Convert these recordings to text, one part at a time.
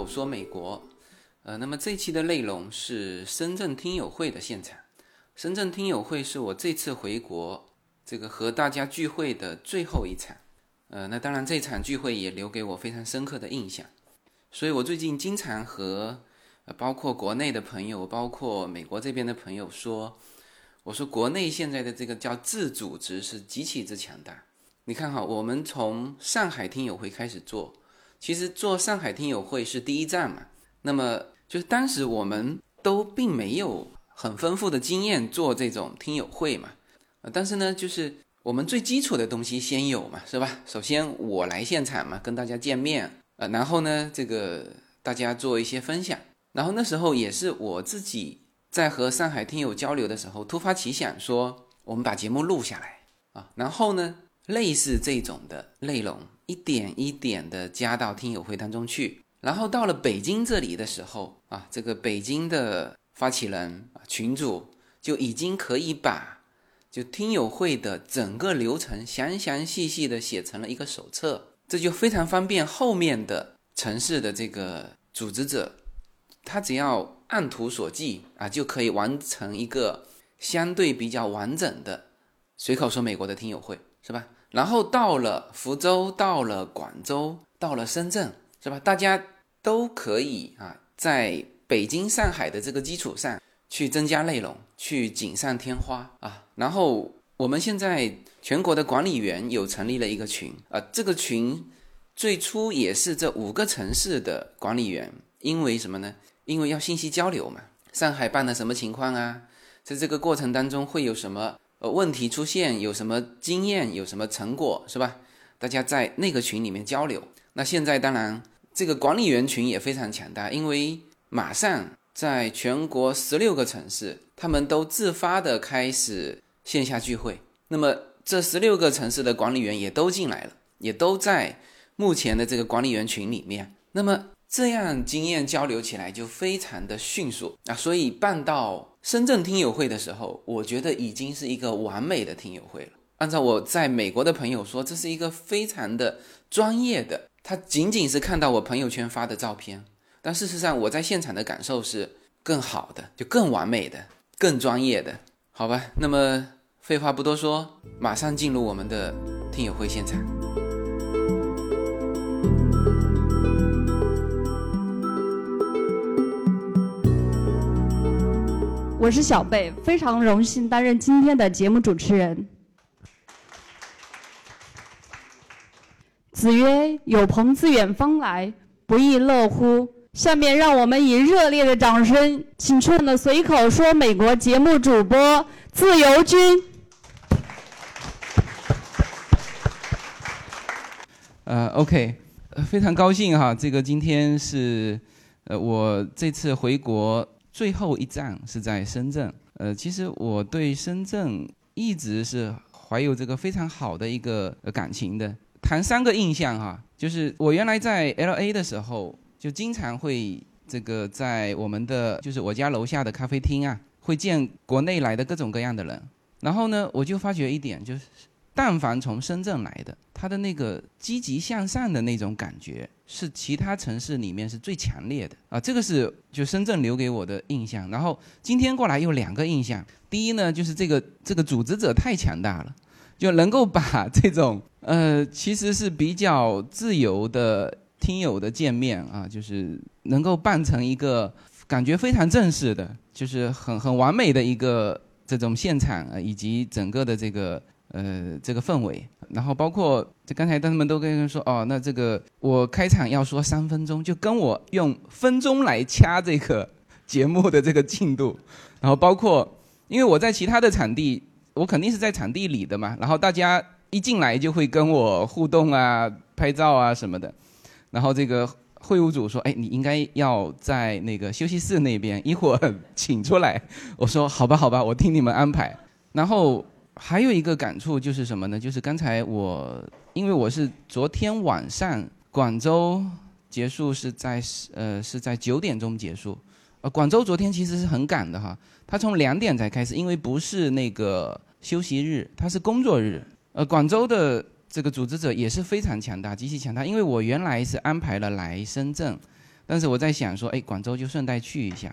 我说美国，呃，那么这期的内容是深圳听友会的现场。深圳听友会是我这次回国这个和大家聚会的最后一场，呃，那当然这场聚会也留给我非常深刻的印象。所以我最近经常和呃包括国内的朋友，包括美国这边的朋友说，我说国内现在的这个叫自组织是极其之强大。你看哈，我们从上海听友会开始做。其实做上海听友会是第一站嘛，那么就是当时我们都并没有很丰富的经验做这种听友会嘛，呃，但是呢，就是我们最基础的东西先有嘛，是吧？首先我来现场嘛，跟大家见面，呃，然后呢，这个大家做一些分享，然后那时候也是我自己在和上海听友交流的时候突发奇想说，我们把节目录下来啊，然后呢，类似这种的内容。一点一点的加到听友会当中去，然后到了北京这里的时候啊，这个北京的发起人群主就已经可以把就听友会的整个流程详详细细的写成了一个手册，这就非常方便后面的城市的这个组织者，他只要按图索骥啊，就可以完成一个相对比较完整的随口说美国的听友会，是吧？然后到了福州，到了广州，到了深圳，是吧？大家都可以啊，在北京、上海的这个基础上去增加内容，去锦上添花啊。然后我们现在全国的管理员有成立了一个群啊，这个群最初也是这五个城市的管理员，因为什么呢？因为要信息交流嘛。上海办的什么情况啊？在这个过程当中会有什么？呃，问题出现有什么经验，有什么成果，是吧？大家在那个群里面交流。那现在当然，这个管理员群也非常强大，因为马上在全国十六个城市，他们都自发的开始线下聚会。那么这十六个城市的管理员也都进来了，也都在目前的这个管理员群里面。那么这样经验交流起来就非常的迅速啊，所以办到。深圳听友会的时候，我觉得已经是一个完美的听友会了。按照我在美国的朋友说，这是一个非常的专业的。他仅仅是看到我朋友圈发的照片，但事实上我在现场的感受是更好的，就更完美的、更专业的，好吧？那么废话不多说，马上进入我们的听友会现场。我是小贝，非常荣幸担任今天的节目主持人。子曰：“有朋自远方来，不亦乐乎？”下面让我们以热烈的掌声，请出我们的随口说美国节目主播自由君。呃，OK，非常高兴哈，这个今天是呃我这次回国。最后一站是在深圳，呃，其实我对深圳一直是怀有这个非常好的一个感情的。谈三个印象哈，就是我原来在 L A 的时候，就经常会这个在我们的就是我家楼下的咖啡厅啊，会见国内来的各种各样的人。然后呢，我就发觉一点，就是但凡从深圳来的，他的那个积极向上的那种感觉。是其他城市里面是最强烈的啊，这个是就深圳留给我的印象。然后今天过来有两个印象，第一呢，就是这个这个组织者太强大了，就能够把这种呃其实是比较自由的听友的见面啊，就是能够办成一个感觉非常正式的，就是很很完美的一个这种现场啊，以及整个的这个。呃，这个氛围，然后包括这刚才他们都跟人说哦，那这个我开场要说三分钟，就跟我用分钟来掐这个节目的这个进度，然后包括因为我在其他的场地，我肯定是在场地里的嘛，然后大家一进来就会跟我互动啊、拍照啊什么的，然后这个会务组说，哎，你应该要在那个休息室那边，一会儿请出来。我说好吧，好吧，我听你们安排，然后。还有一个感触就是什么呢？就是刚才我，因为我是昨天晚上广州结束是在呃是在九点钟结束，呃广州昨天其实是很赶的哈，他从两点才开始，因为不是那个休息日，它是工作日。呃广州的这个组织者也是非常强大，极其强大，因为我原来是安排了来深圳，但是我在想说，哎，广州就顺带去一下，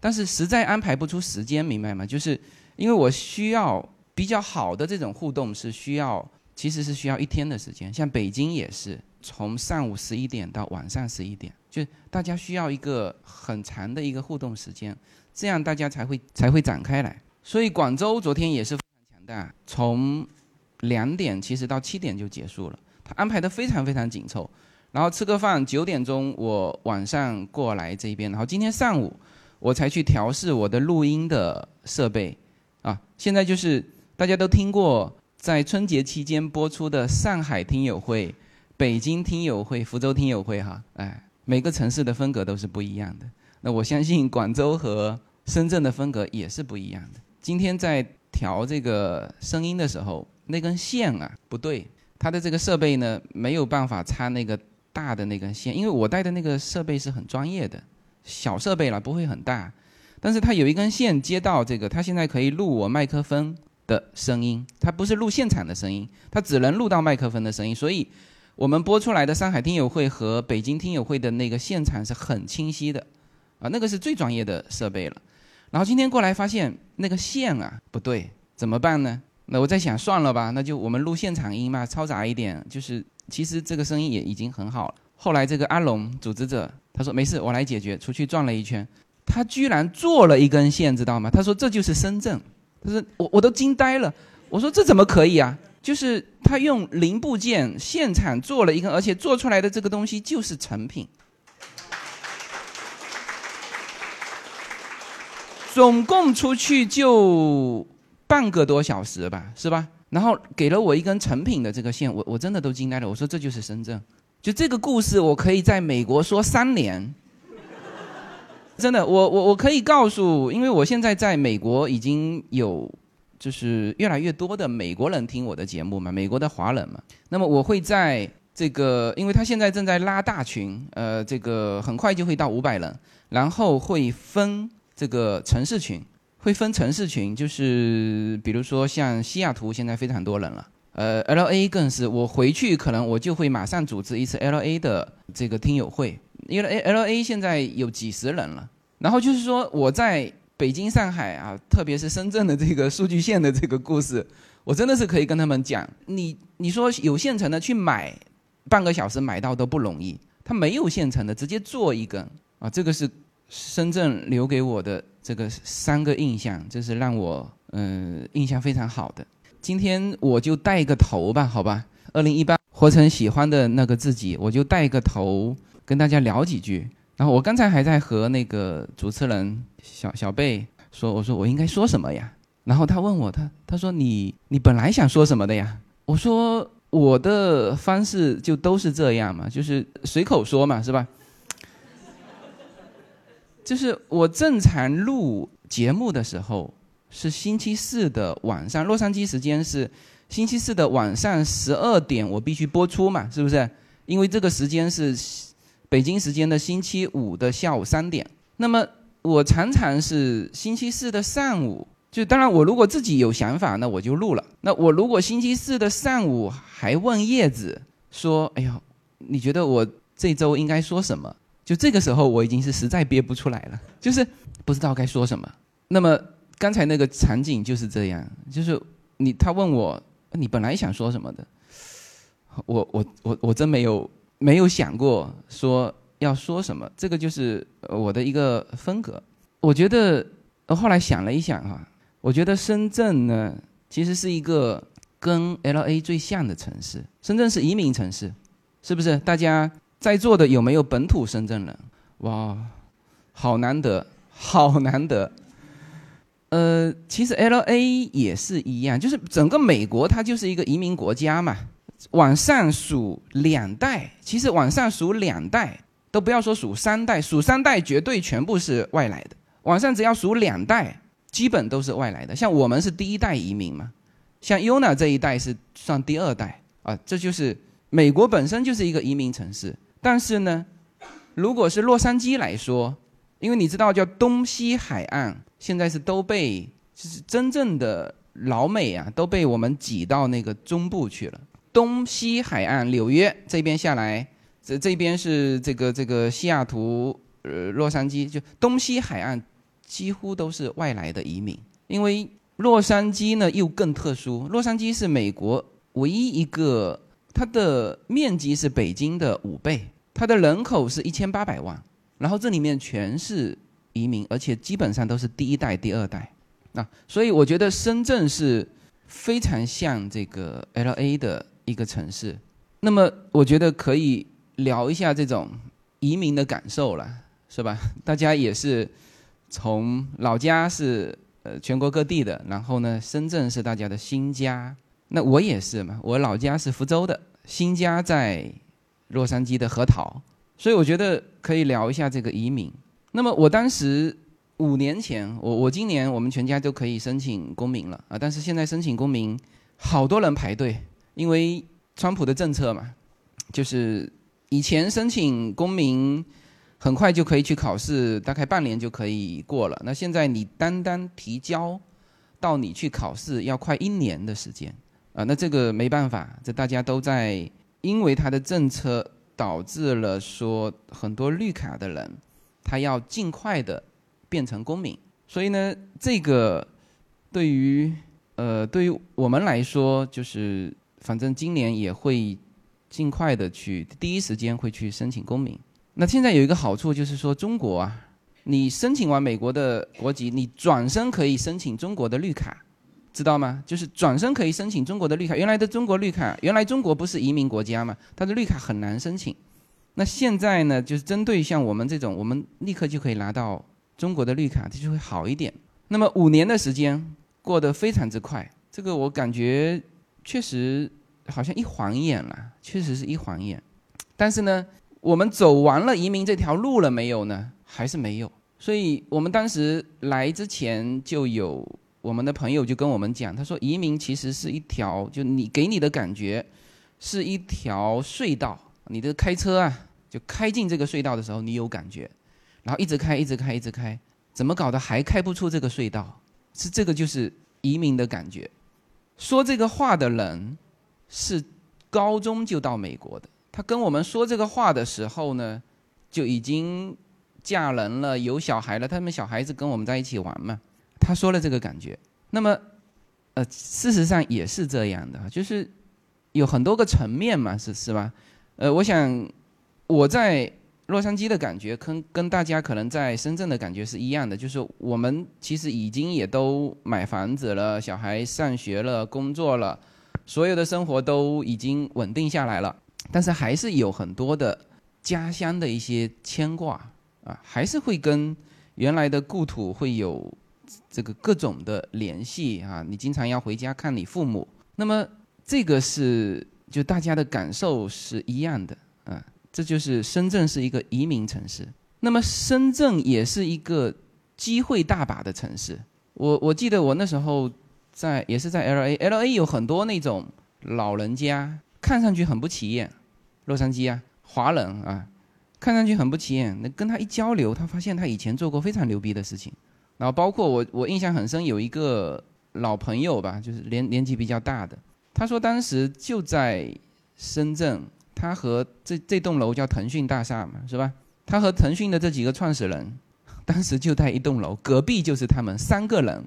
但是实在安排不出时间，明白吗？就是因为我需要比较好的这种互动是需要，其实是需要一天的时间。像北京也是从上午十一点到晚上十一点，就大家需要一个很长的一个互动时间，这样大家才会才会展开来。所以广州昨天也是非常强大，从两点其实到七点就结束了，他安排的非常非常紧凑。然后吃个饭，九点钟我晚上过来这边，然后今天上午我才去调试我的录音的设备，啊，现在就是大家都听过在春节期间播出的上海听友会、北京听友会、福州听友会，哈，哎，每个城市的风格都是不一样的。那我相信广州和深圳的风格也是不一样的。今天在调这个声音的时候，那根线啊不对，它的这个设备呢没有办法插那个。大的那根线，因为我带的那个设备是很专业的，小设备了不会很大，但是它有一根线接到这个，它现在可以录我麦克风的声音，它不是录现场的声音，它只能录到麦克风的声音，所以我们播出来的上海听友会和北京听友会的那个现场是很清晰的，啊，那个是最专业的设备了。然后今天过来发现那个线啊不对，怎么办呢？那我在想算了吧，那就我们录现场音嘛，嘈杂一点，就是。其实这个声音也已经很好了。后来这个阿龙组织者他说没事，我来解决。出去转了一圈，他居然做了一根线，知道吗？他说这就是深圳。他说我我都惊呆了。我说这怎么可以啊？就是他用零部件现场做了一根，而且做出来的这个东西就是成品。总共出去就半个多小时吧，是吧？然后给了我一根成品的这个线，我我真的都惊呆了。我说这就是深圳，就这个故事，我可以在美国说三年。真的，我我我可以告诉，因为我现在在美国已经有，就是越来越多的美国人听我的节目嘛，美国的华人嘛。那么我会在这个，因为他现在正在拉大群，呃，这个很快就会到五百人，然后会分这个城市群。会分城市群，就是比如说像西雅图现在非常多人了，呃，L A 更是，我回去可能我就会马上组织一次 L A 的这个听友会，因为 L A 现在有几十人了。然后就是说我在北京、上海啊，特别是深圳的这个数据线的这个故事，我真的是可以跟他们讲，你你说有现成的去买，半个小时买到都不容易，他没有现成的，直接做一根啊，这个是深圳留给我的。这个三个印象，这是让我嗯印象非常好的。今天我就带个头吧，好吧。二零一八，活成喜欢的那个自己，我就带个头跟大家聊几句。然后我刚才还在和那个主持人小小贝说，我说我应该说什么呀？然后他问我，他他说你你本来想说什么的呀？我说我的方式就都是这样嘛，就是随口说嘛，是吧？就是我正常录节目的时候是星期四的晚上，洛杉矶时间是星期四的晚上十二点，我必须播出嘛，是不是？因为这个时间是北京时间的星期五的下午三点。那么我常常是星期四的上午，就当然我如果自己有想法，那我就录了。那我如果星期四的上午还问叶子说：“哎呀，你觉得我这周应该说什么？”就这个时候，我已经是实在憋不出来了，就是不知道该说什么。那么刚才那个场景就是这样，就是你他问我你本来想说什么的，我我我我真没有没有想过说要说什么，这个就是我的一个风格。我觉得后来想了一想哈，我觉得深圳呢其实是一个跟 L A 最像的城市，深圳是移民城市，是不是？大家。在座的有没有本土深圳人？哇，好难得，好难得。呃，其实 L A 也是一样，就是整个美国它就是一个移民国家嘛。往上数两代，其实往上数两代都不要说数三代，数三代绝对全部是外来的。往上只要数两代，基本都是外来的。像我们是第一代移民嘛，像 Yuna 这一代是算第二代啊。这就是美国本身就是一个移民城市。但是呢，如果是洛杉矶来说，因为你知道叫东西海岸，现在是都被就是真正的老美啊，都被我们挤到那个中部去了。东西海岸，纽约这边下来，这这边是这个这个西雅图、呃洛杉矶，就东西海岸几乎都是外来的移民。因为洛杉矶呢又更特殊，洛杉矶是美国唯一一个，它的面积是北京的五倍，它的人口是一千八百万，然后这里面全是移民，而且基本上都是第一代、第二代。那所以我觉得深圳是非常像这个 L A 的一个城市。那么我觉得可以聊一下这种移民的感受了，是吧？大家也是从老家是呃全国各地的，然后呢，深圳是大家的新家。那我也是嘛，我老家是福州的，新家在洛杉矶的核桃，所以我觉得可以聊一下这个移民。那么我当时。五年前，我我今年我们全家都可以申请公民了啊！但是现在申请公民，好多人排队，因为川普的政策嘛，就是以前申请公民很快就可以去考试，大概半年就可以过了。那现在你单单提交到你去考试，要快一年的时间啊！那这个没办法，这大家都在，因为他的政策导致了说很多绿卡的人，他要尽快的。变成公民，所以呢，这个对于呃对于我们来说，就是反正今年也会尽快的去第一时间会去申请公民。那现在有一个好处就是说，中国啊，你申请完美国的国籍，你转身可以申请中国的绿卡，知道吗？就是转身可以申请中国的绿卡。原来的中国绿卡，原来中国不是移民国家嘛，它的绿卡很难申请。那现在呢，就是针对像我们这种，我们立刻就可以拿到。中国的绿卡它就会好一点。那么五年的时间过得非常之快，这个我感觉确实好像一晃眼了，确实是一晃眼。但是呢，我们走完了移民这条路了没有呢？还是没有。所以我们当时来之前就有我们的朋友就跟我们讲，他说移民其实是一条，就你给你的感觉是一条隧道，你的开车啊，就开进这个隧道的时候，你有感觉。然后一直开，一直开，一直开，怎么搞的还开不出这个隧道？是这个就是移民的感觉。说这个话的人是高中就到美国的，他跟我们说这个话的时候呢，就已经嫁人了，有小孩了。他们小孩子跟我们在一起玩嘛，他说了这个感觉。那么，呃，事实上也是这样的，就是有很多个层面嘛，是是吧？呃，我想我在。洛杉矶的感觉跟跟大家可能在深圳的感觉是一样的，就是我们其实已经也都买房子了，小孩上学了，工作了，所有的生活都已经稳定下来了，但是还是有很多的家乡的一些牵挂啊，还是会跟原来的故土会有这个各种的联系啊，你经常要回家看你父母，那么这个是就大家的感受是一样的啊。这就是深圳是一个移民城市，那么深圳也是一个机会大把的城市。我我记得我那时候在也是在 L A，L A 有很多那种老人家，看上去很不起眼。洛杉矶啊，华人啊，看上去很不起眼。那跟他一交流，他发现他以前做过非常牛逼的事情。然后包括我，我印象很深，有一个老朋友吧，就是年年纪比较大的，他说当时就在深圳。他和这这栋楼叫腾讯大厦嘛，是吧？他和腾讯的这几个创始人，当时就在一栋楼，隔壁就是他们三个人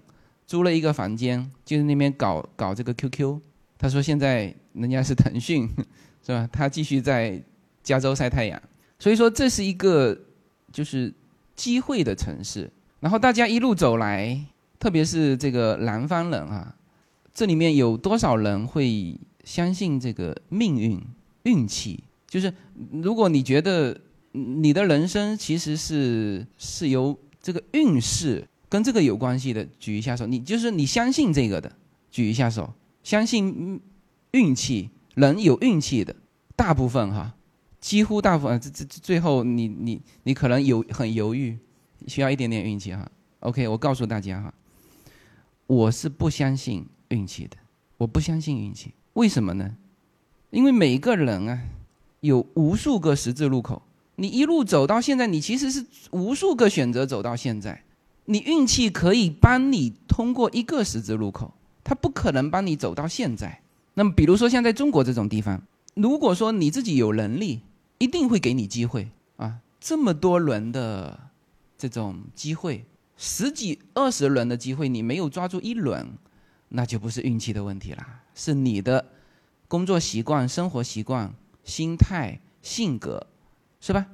租了一个房间，就在那边搞搞这个 QQ。他说现在人家是腾讯，是吧？他继续在加州晒太阳。所以说这是一个就是机会的城市。然后大家一路走来，特别是这个南方人啊，这里面有多少人会相信这个命运？运气就是，如果你觉得你的人生其实是是由这个运势跟这个有关系的，举一下手。你就是你相信这个的，举一下手。相信运气，人有运气的，大部分哈，几乎大部分。这这最后你你你可能有很犹豫，需要一点点运气哈。OK，我告诉大家哈，我是不相信运气的，我不相信运气，为什么呢？因为每个人啊，有无数个十字路口，你一路走到现在，你其实是无数个选择走到现在，你运气可以帮你通过一个十字路口，它不可能帮你走到现在。那么，比如说像在中国这种地方，如果说你自己有能力，一定会给你机会啊！这么多轮的这种机会，十几二十轮的机会，你没有抓住一轮，那就不是运气的问题啦，是你的工作习惯、生活习惯、心态、性格，是吧？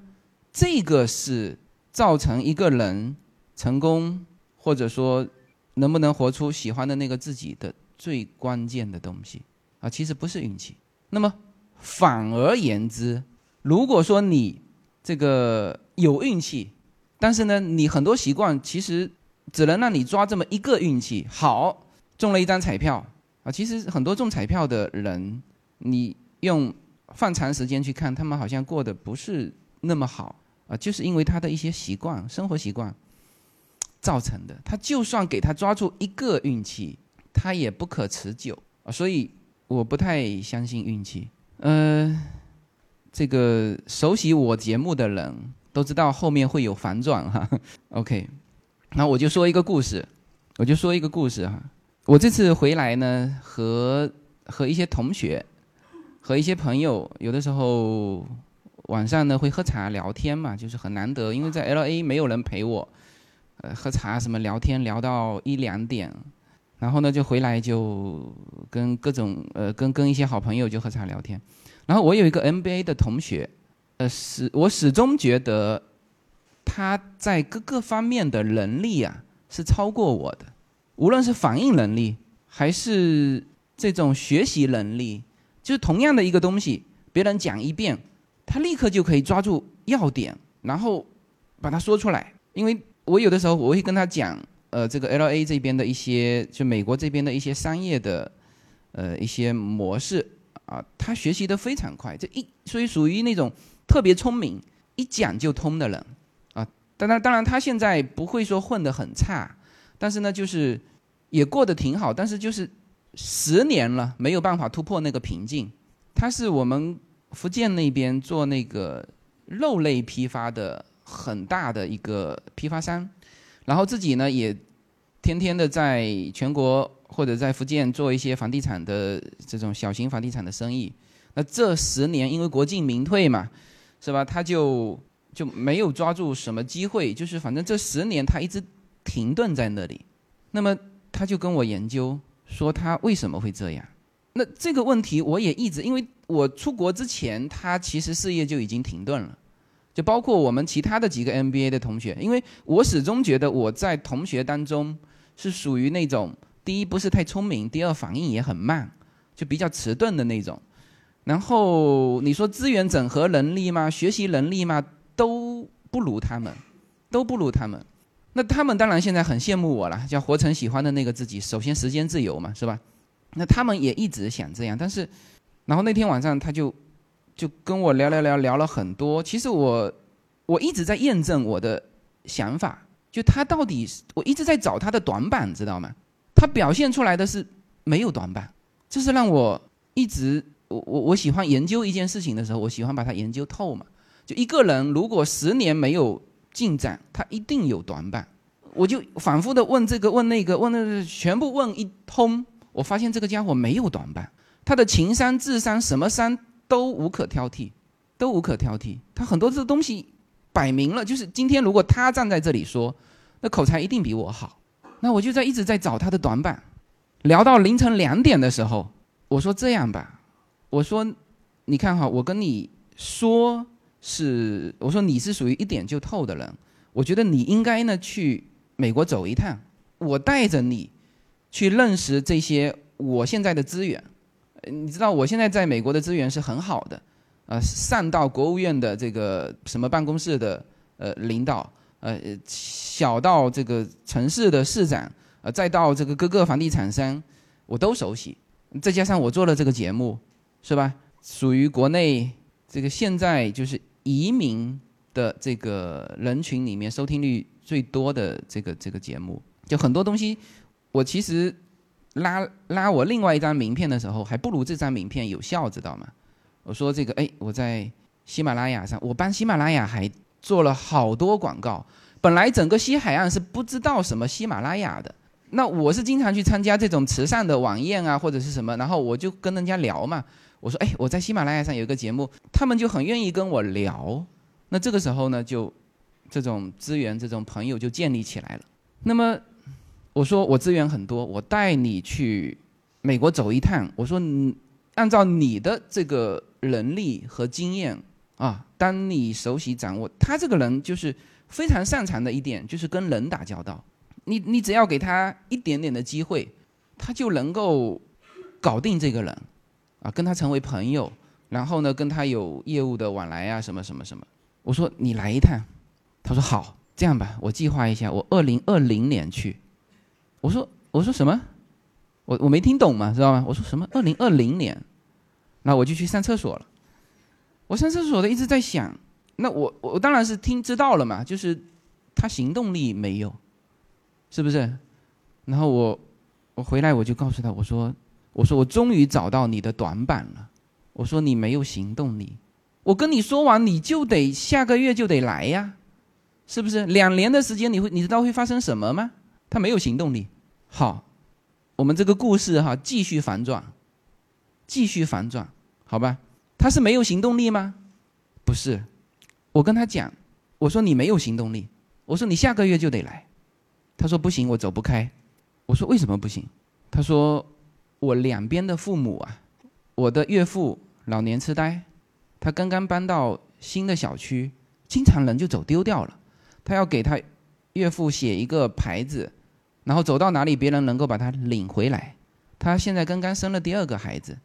这个是造成一个人成功，或者说能不能活出喜欢的那个自己的最关键的东西啊！其实不是运气。那么反而言之，如果说你这个有运气，但是呢，你很多习惯其实只能让你抓这么一个运气，好中了一张彩票啊！其实很多中彩票的人，你用放长时间去看，他们好像过得不是那么好。啊，就是因为他的一些习惯、生活习惯造成的。他就算给他抓住一个运气，他也不可持久啊。所以我不太相信运气。呃，这个熟悉我节目的人都知道后面会有反转哈。OK，那我就说一个故事，我就说一个故事哈。我这次回来呢，和和一些同学，和一些朋友，有的时候。晚上呢会喝茶聊天嘛，就是很难得，因为在 L A 没有人陪我，呃，喝茶什么聊天聊到一两点，然后呢就回来就跟各种呃跟跟一些好朋友就喝茶聊天，然后我有一个 N B A 的同学，呃始我始终觉得他在各个方面的能力啊是超过我的，无论是反应能力还是这种学习能力，就是同样的一个东西，别人讲一遍。他立刻就可以抓住要点，然后把它说出来。因为我有的时候我会跟他讲，呃，这个 L A 这边的一些，就美国这边的一些商业的，呃，一些模式啊，他学习的非常快，这一所以属于那种特别聪明，一讲就通的人啊。当然，当然他现在不会说混得很差，但是呢，就是也过得挺好。但是就是十年了，没有办法突破那个瓶颈。他是我们。福建那边做那个肉类批发的很大的一个批发商，然后自己呢也天天的在全国或者在福建做一些房地产的这种小型房地产的生意。那这十年因为国进民退嘛，是吧？他就就没有抓住什么机会，就是反正这十年他一直停顿在那里。那么他就跟我研究说他为什么会这样。那这个问题我也一直因为。我出国之前，他其实事业就已经停顿了，就包括我们其他的几个 MBA 的同学，因为我始终觉得我在同学当中是属于那种第一不是太聪明，第二反应也很慢，就比较迟钝的那种。然后你说资源整合能力吗？学习能力吗？都不如他们，都不如他们。那他们当然现在很羡慕我了，叫活成喜欢的那个自己。首先时间自由嘛，是吧？那他们也一直想这样，但是。然后那天晚上他就就跟我聊聊聊聊了很多。其实我我一直在验证我的想法，就他到底我一直在找他的短板，知道吗？他表现出来的是没有短板，这是让我一直我我我喜欢研究一件事情的时候，我喜欢把它研究透嘛。就一个人如果十年没有进展，他一定有短板。我就反复的问这个问那个问那个全部问一通，我发现这个家伙没有短板。他的情商、智商，什么商都无可挑剔，都无可挑剔。他很多这东西摆明了，就是今天如果他站在这里说，那口才一定比我好。那我就在一直在找他的短板。聊到凌晨两点的时候，我说这样吧，我说你看哈，我跟你说是，我说你是属于一点就透的人，我觉得你应该呢去美国走一趟，我带着你去认识这些我现在的资源。你知道我现在在美国的资源是很好的，呃，上到国务院的这个什么办公室的呃领导，呃，小到这个城市的市长，呃，再到这个各个房地产商，我都熟悉。再加上我做了这个节目，是吧？属于国内这个现在就是移民的这个人群里面收听率最多的这个这个节目，就很多东西，我其实。拉拉我另外一张名片的时候，还不如这张名片有效，知道吗？我说这个，哎，我在喜马拉雅上，我帮喜马拉雅还做了好多广告。本来整个西海岸是不知道什么喜马拉雅的，那我是经常去参加这种慈善的晚宴啊，或者是什么，然后我就跟人家聊嘛。我说，哎，我在喜马拉雅上有一个节目，他们就很愿意跟我聊。那这个时候呢，就这种资源、这种朋友就建立起来了。那么我说我资源很多，我带你去美国走一趟。我说，按照你的这个能力和经验啊，当你熟悉掌握，他这个人就是非常擅长的一点，就是跟人打交道。你你只要给他一点点的机会，他就能够搞定这个人，啊，跟他成为朋友，然后呢，跟他有业务的往来啊，什么什么什么。我说你来一趟，他说好，这样吧，我计划一下，我二零二零年去。我说我说什么？我我没听懂嘛，知道吗？我说什么？二零二零年，那我就去上厕所了。我上厕所的一直在想，那我我当然是听知道了嘛，就是他行动力没有。是不是？然后我我回来我就告诉他，我说我说我终于找到你的短板了。我说你没有行动力，我跟你说完你就得下个月就得来呀，是不是？两年的时间你会你知道会发生什么吗？他没有行动力。好，我们这个故事哈继续反转，继续反转，好吧？他是没有行动力吗？不是，我跟他讲，我说你没有行动力，我说你下个月就得来。他说不行，我走不开。我说为什么不行？他说我两边的父母啊，我的岳父老年痴呆，他刚刚搬到新的小区，经常人就走丢掉了。他要给他岳父写一个牌子，然后走到哪里别人能够把他领回来。他现在刚刚生了第二个孩子，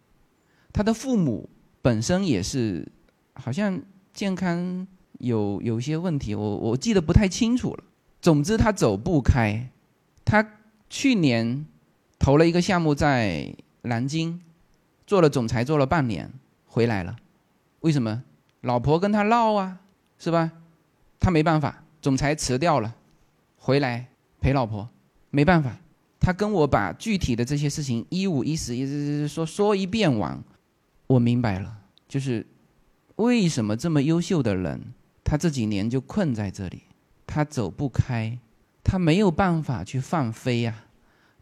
他的父母本身也是好像健康有有些问题，我我记得不太清楚了。总之，他走不开。他去年投了一个项目在南京，做了总裁，做了半年，回来了。为什么？老婆跟他闹啊，是吧？他没办法，总裁辞掉了，回来陪老婆。没办法，他跟我把具体的这些事情一五一十一直说说一遍完，我明白了，就是为什么这么优秀的人，他这几年就困在这里。他走不开，他没有办法去放飞呀，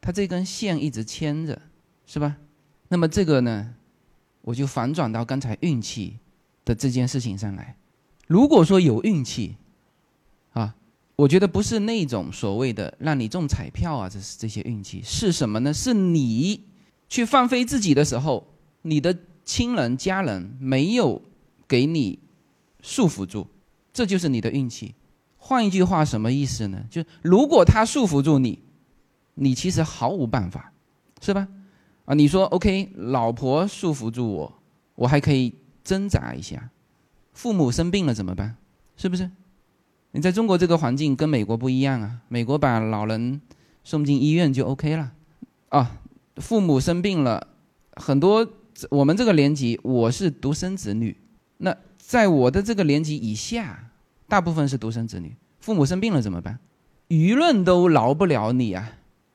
他这根线一直牵着，是吧？那么这个呢，我就反转到刚才运气的这件事情上来。如果说有运气，啊，我觉得不是那种所谓的让你中彩票啊，这是这些运气是什么呢？是你去放飞自己的时候，你的亲人家人没有给你束缚住，这就是你的运气。换一句话，什么意思呢？就如果他束缚住你，你其实毫无办法，是吧？啊，你说 OK，老婆束缚住我，我还可以挣扎一下。父母生病了怎么办？是不是？你在中国这个环境跟美国不一样啊。美国把老人送进医院就 OK 了。啊，父母生病了，很多我们这个年级，我是独生子女，那在我的这个年级以下。大部分是独生子女，父母生病了怎么办？舆论都饶不了你啊，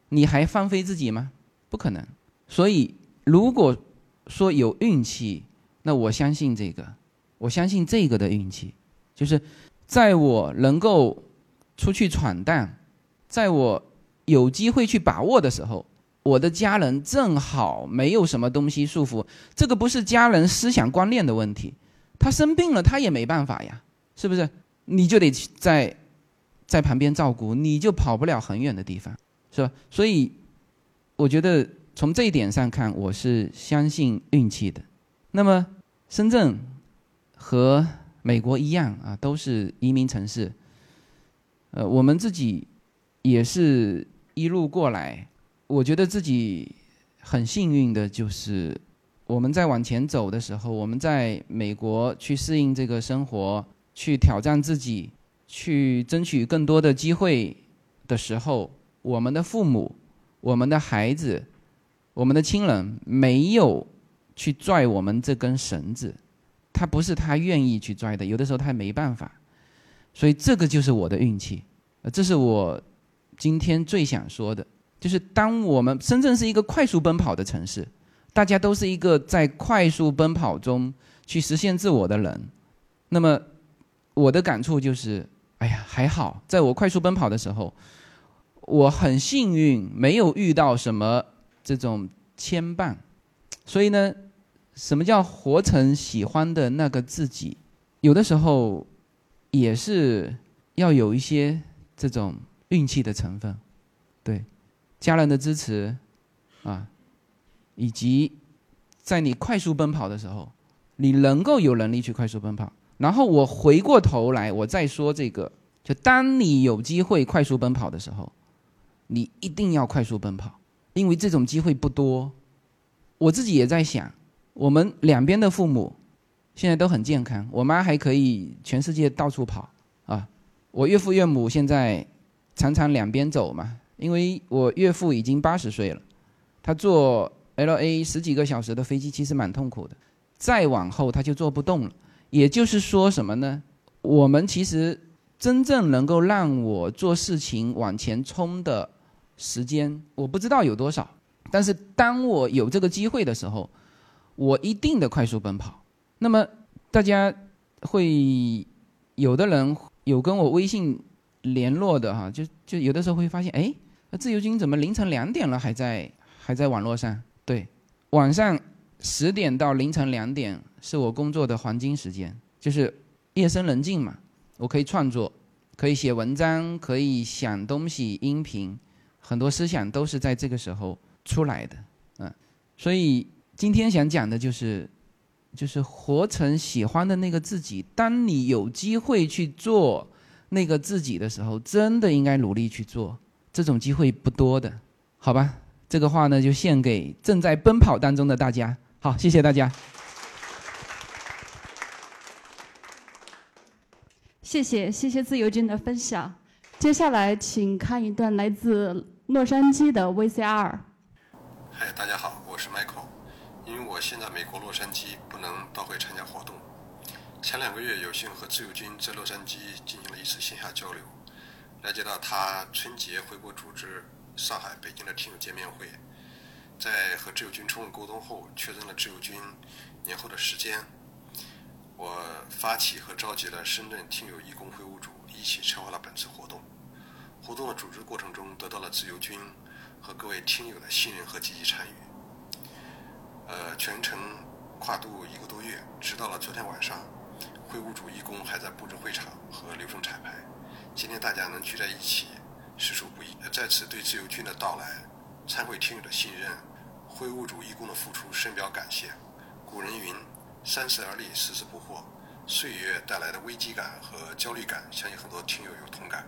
你还放飞自己吗？不可能。所以，如果说有运气，那我相信这个，我相信这个的运气，就是在我能够出去闯荡，在我有机会去把握的时候，我的家人正好没有什么东西束缚。这个不是家人思想观念的问题，他生病了，他也没办法呀，是不是？你就得在在旁边照顾，你就跑不了很远的地方，是吧？所以我觉得从这一点上看，我是相信运气的。那么深圳和美国一样啊，都是移民城市。呃，我们自己也是一路过来，我觉得自己很幸运的，就是我们在往前走的时候，我们在美国去适应这个生活。去挑战自己，去争取更多的机会的时候，我们的父母、我们的孩子、我们的亲人没有去拽我们这根绳子，他不是他愿意去拽的，有的时候他没办法，所以这个就是我的运气，这是我今天最想说的，就是当我们深圳是一个快速奔跑的城市，大家都是一个在快速奔跑中去实现自我的人，那么。我的感触就是，哎呀，还好，在我快速奔跑的时候，我很幸运，没有遇到什么这种牵绊，所以呢，什么叫活成喜欢的那个自己？有的时候也是要有一些这种运气的成分，对，家人的支持啊，以及在你快速奔跑的时候，你能够有能力去快速奔跑。然后我回过头来，我再说这个，就当你有机会快速奔跑的时候，你一定要快速奔跑，因为这种机会不多。我自己也在想，我们两边的父母现在都很健康，我妈还可以全世界到处跑啊。我岳父岳母现在常常两边走嘛，因为我岳父已经八十岁了，他坐 L A 十几个小时的飞机其实蛮痛苦的，再往后他就坐不动了。也就是说什么呢？我们其实真正能够让我做事情往前冲的时间，我不知道有多少。但是当我有这个机会的时候，我一定的快速奔跑。那么大家会有的人有跟我微信联络的哈，就就有的时候会发现，哎，自由军怎么凌晨两点了还在还在网络上？对，晚上十点到凌晨两点是我工作的黄金时间，就是夜深人静嘛，我可以创作，可以写文章，可以想东西，音频，很多思想都是在这个时候。出来的，嗯，所以今天想讲的就是，就是活成喜欢的那个自己。当你有机会去做那个自己的时候，真的应该努力去做。这种机会不多的，好吧？这个话呢，就献给正在奔跑当中的大家。好，谢谢大家。谢谢，谢谢自由军的分享。接下来，请看一段来自洛杉矶的 VCR。嗨，大家好，我是 Michael。因为我现在美国洛杉矶，不能到会参加活动。前两个月有幸和自由军在洛杉矶进行了一次线下交流，了解到他春节回国组织上海、北京的听友见面会。在和自由军充分沟通后，确认了自由军年后的时间。我发起和召集了深圳听友义工会务组，一起策划了本次活动。活动的组织过程中，得到了自由军。和各位听友的信任和积极参与，呃，全程跨度一个多月，直到了昨天晚上，会务组义工还在布置会场和流程彩排。今天大家能聚在一起，实属不易。在此对自由军的到来、参会听友的信任、会务组义工的付出深表感谢。古人云：“三十而立，四十不惑。”岁月带来的危机感和焦虑感，相信很多听友有同感。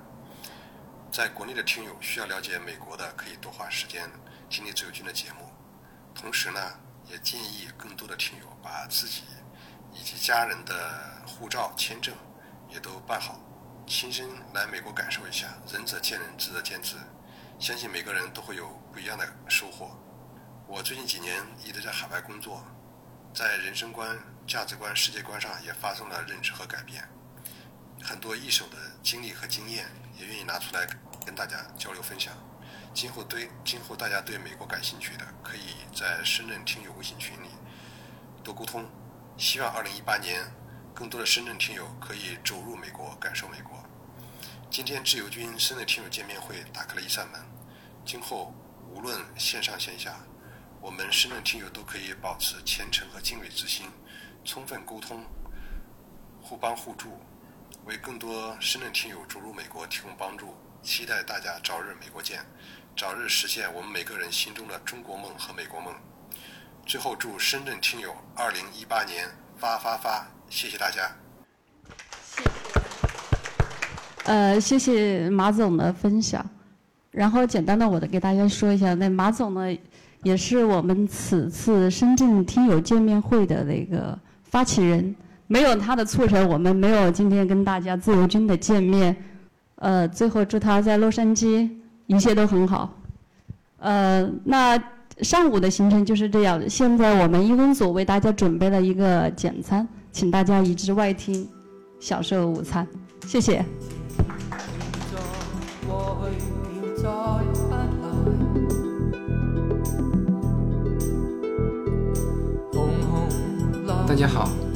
在国内的听友需要了解美国的，可以多花时间听听自由军的节目。同时呢，也建议更多的听友把自己以及家人的护照、签证也都办好，亲身来美国感受一下。仁者见仁，智者见智，相信每个人都会有不一样的收获。我最近几年一直在海外工作，在人生观、价值观、世界观上也发生了认知和改变。很多一手的经历和经验，也愿意拿出来跟大家交流分享。今后对今后大家对美国感兴趣的，可以在深圳听友微信群里多沟通。希望2018年更多的深圳听友可以走入美国，感受美国。今天自由军深圳听友见面会打开了一扇门，今后无论线上线下，我们深圳听友都可以保持虔诚和敬畏之心，充分沟通，互帮互助。为更多深圳听友走入美国提供帮助，期待大家早日美国见，早日实现我们每个人心中的中国梦和美国梦。最后祝深圳听友二零一八年发发发！谢谢大家。谢谢。呃，谢谢马总的分享。然后简单的我的给大家说一下，那马总呢，也是我们此次深圳听友见面会的那个发起人。没有他的促成，我们没有今天跟大家自由军的见面。呃，最后祝他在洛杉矶一切都很好。呃，那上午的行程就是这样。现在我们义工组为大家准备了一个简餐，请大家移至外厅享受午餐。谢谢。大家好。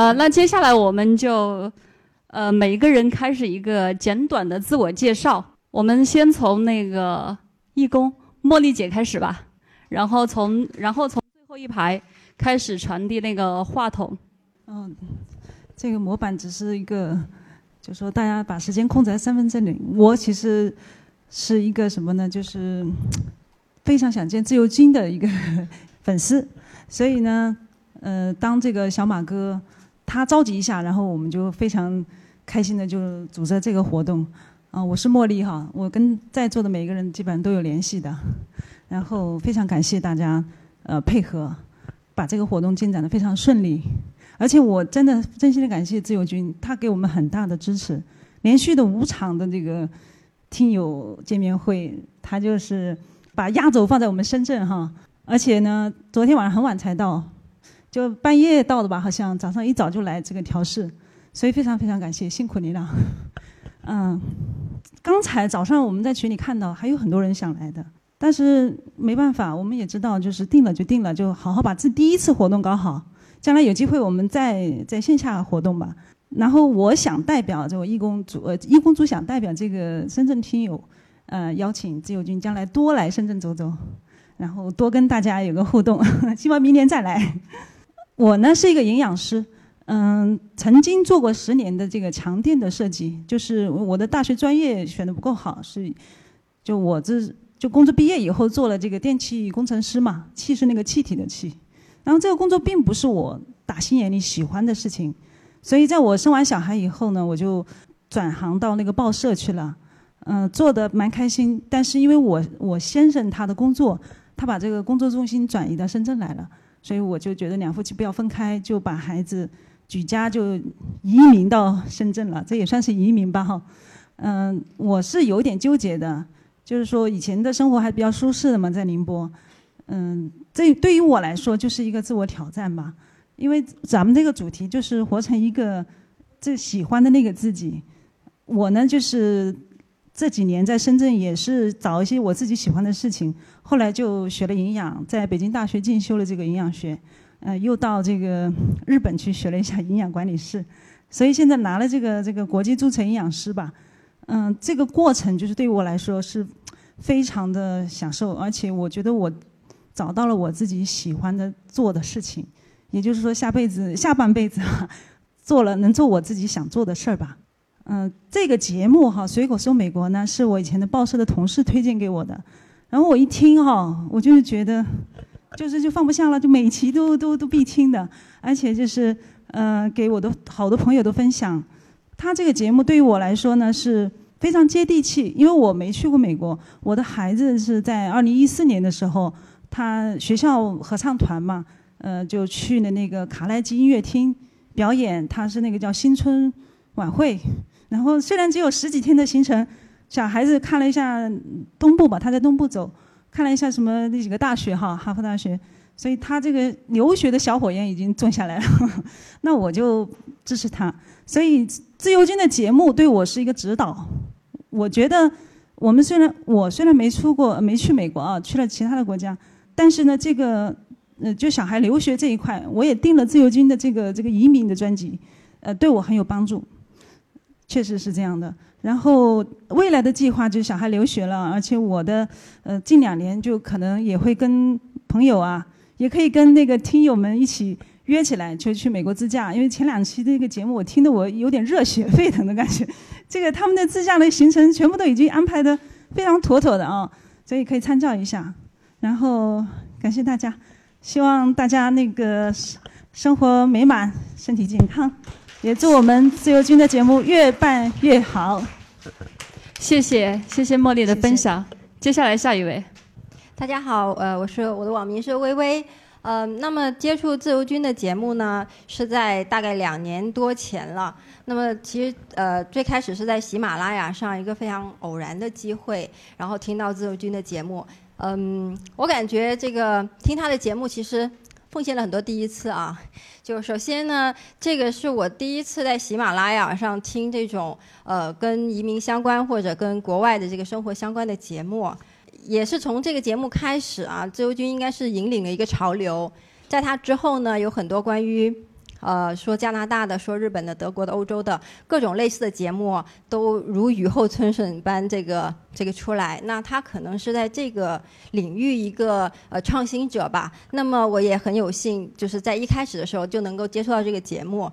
呃，那接下来我们就，呃，每一个人开始一个简短的自我介绍。我们先从那个义工茉莉姐开始吧，然后从然后从最后一排开始传递那个话筒。嗯，这个模板只是一个，就说大家把时间控制在三分之里。我其实是一个什么呢？就是非常想见自由军的一个 粉丝，所以呢，呃，当这个小马哥。他召集一下，然后我们就非常开心的就组织这个活动。啊，我是茉莉哈，我跟在座的每一个人基本上都有联系的。然后非常感谢大家呃配合，把这个活动进展的非常顺利。而且我真的真心的感谢自由军，他给我们很大的支持。连续的五场的这个听友见面会，他就是把压轴放在我们深圳哈。而且呢，昨天晚上很晚才到。就半夜到的吧，好像早上一早就来这个调试，所以非常非常感谢，辛苦你了。嗯，刚才早上我们在群里看到还有很多人想来的，但是没办法，我们也知道就是定了就定了，就好好把这第一次活动搞好，将来有机会我们再在线下活动吧。然后我想代表这个义工组，呃，义工组想代表这个深圳听友，呃，邀请自由军将来多来深圳走走，然后多跟大家有个互动，希望明年再来。我呢是一个营养师，嗯，曾经做过十年的这个强电的设计，就是我的大学专业选的不够好，是，就我这就工作毕业以后做了这个电气工程师嘛，气是那个气体的气，然后这个工作并不是我打心眼里喜欢的事情，所以在我生完小孩以后呢，我就转行到那个报社去了，嗯，做的蛮开心，但是因为我我先生他的工作，他把这个工作重心转移到深圳来了。所以我就觉得两夫妻不要分开，就把孩子举家就移民到深圳了，这也算是移民吧哈。嗯，我是有点纠结的，就是说以前的生活还比较舒适的嘛，在宁波。嗯，这对于我来说就是一个自我挑战吧，因为咱们这个主题就是活成一个最喜欢的那个自己。我呢就是。这几年在深圳也是找一些我自己喜欢的事情，后来就学了营养，在北京大学进修了这个营养学，呃，又到这个日本去学了一下营养管理师，所以现在拿了这个这个国际注册营养师吧，嗯，这个过程就是对于我来说是非常的享受，而且我觉得我找到了我自己喜欢的做的事情，也就是说下辈子下半辈子做了能做我自己想做的事儿吧。嗯，这个节目哈，《水果搜美国》呢，是我以前的报社的同事推荐给我的。然后我一听哈，我就是觉得，就是就放不下了，就每期都都都必听的。而且就是，呃，给我的好多朋友都分享。他这个节目对于我来说呢，是非常接地气，因为我没去过美国。我的孩子是在二零一四年的时候，他学校合唱团嘛，呃，就去了那个卡耐基音乐厅表演，他是那个叫新春晚会。然后虽然只有十几天的行程，小孩子看了一下东部吧，他在东部走，看了一下什么那几个大学哈，哈佛大学，所以他这个留学的小火焰已经种下来了。那我就支持他。所以自由军的节目对我是一个指导。我觉得我们虽然我虽然没出过没去美国啊，去了其他的国家，但是呢，这个呃就小孩留学这一块，我也订了自由军的这个这个移民的专辑，呃，对我很有帮助。确实是这样的。然后未来的计划就是小孩留学了，而且我的呃近两年就可能也会跟朋友啊，也可以跟那个听友们一起约起来，就去美国自驾。因为前两期这个节目我听得我有点热血沸腾的感觉，这个他们的自驾的行程全部都已经安排的非常妥妥的啊，所以可以参照一下。然后感谢大家，希望大家那个生活美满，身体健康，也祝我们自由军的节目越办越好。谢谢谢谢茉莉的分享，接下来下一位。大家好，呃，我是我的网名是微微，呃，那么接触自由军的节目呢，是在大概两年多前了。那么其实呃，最开始是在喜马拉雅上一个非常偶然的机会，然后听到自由军的节目。嗯，我感觉这个听他的节目其实奉献了很多第一次啊。就首先呢，这个是我第一次在喜马拉雅上听这种呃跟移民相关或者跟国外的这个生活相关的节目。也是从这个节目开始啊，自由军应该是引领了一个潮流。在它之后呢，有很多关于，呃，说加拿大的、说日本的、德国的、欧洲的各种类似的节目，都如雨后春笋般这个这个出来。那他可能是在这个领域一个呃创新者吧。那么我也很有幸，就是在一开始的时候就能够接触到这个节目。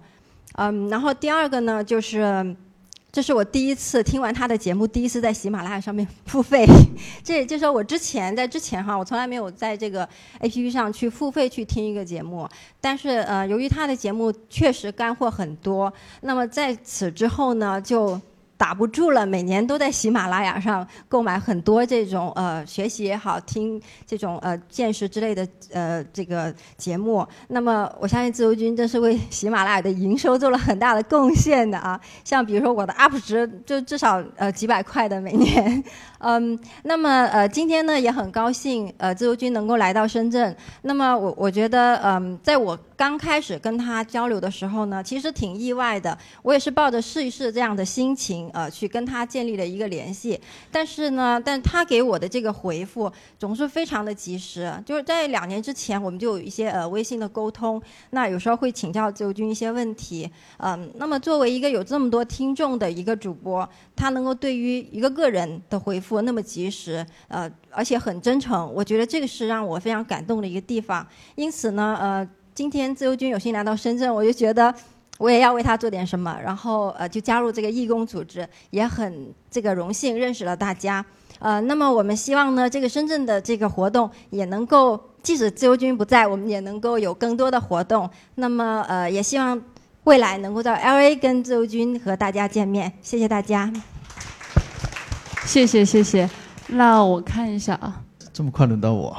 嗯，然后第二个呢，就是。这是我第一次听完他的节目，第一次在喜马拉雅上面付费。这也就是说，我之前在之前哈，我从来没有在这个 APP 上去付费去听一个节目。但是呃，由于他的节目确实干货很多，那么在此之后呢，就。打不住了，每年都在喜马拉雅上购买很多这种呃学习也好听这种呃见识之类的呃这个节目。那么我相信自由军真是为喜马拉雅的营收做了很大的贡献的啊。像比如说我的 UP 值就至少呃几百块的每年。嗯，那么呃今天呢也很高兴呃自由军能够来到深圳。那么我我觉得嗯在我刚开始跟他交流的时候呢，其实挺意外的。我也是抱着试一试这样的心情。呃，去跟他建立了一个联系，但是呢，但他给我的这个回复总是非常的及时。就是在两年之前，我们就有一些呃微信的沟通，那有时候会请教自由军一些问题。嗯，那么作为一个有这么多听众的一个主播，他能够对于一个个人的回复那么及时，呃，而且很真诚，我觉得这个是让我非常感动的一个地方。因此呢，呃，今天自由军有幸来到深圳，我就觉得。我也要为他做点什么，然后呃就加入这个义工组织，也很这个荣幸认识了大家。呃，那么我们希望呢，这个深圳的这个活动也能够，即使自由军不在，我们也能够有更多的活动。那么呃，也希望未来能够到 L A 跟自由军和大家见面。谢谢大家。谢谢谢谢。那我看一下啊。这么快轮到我？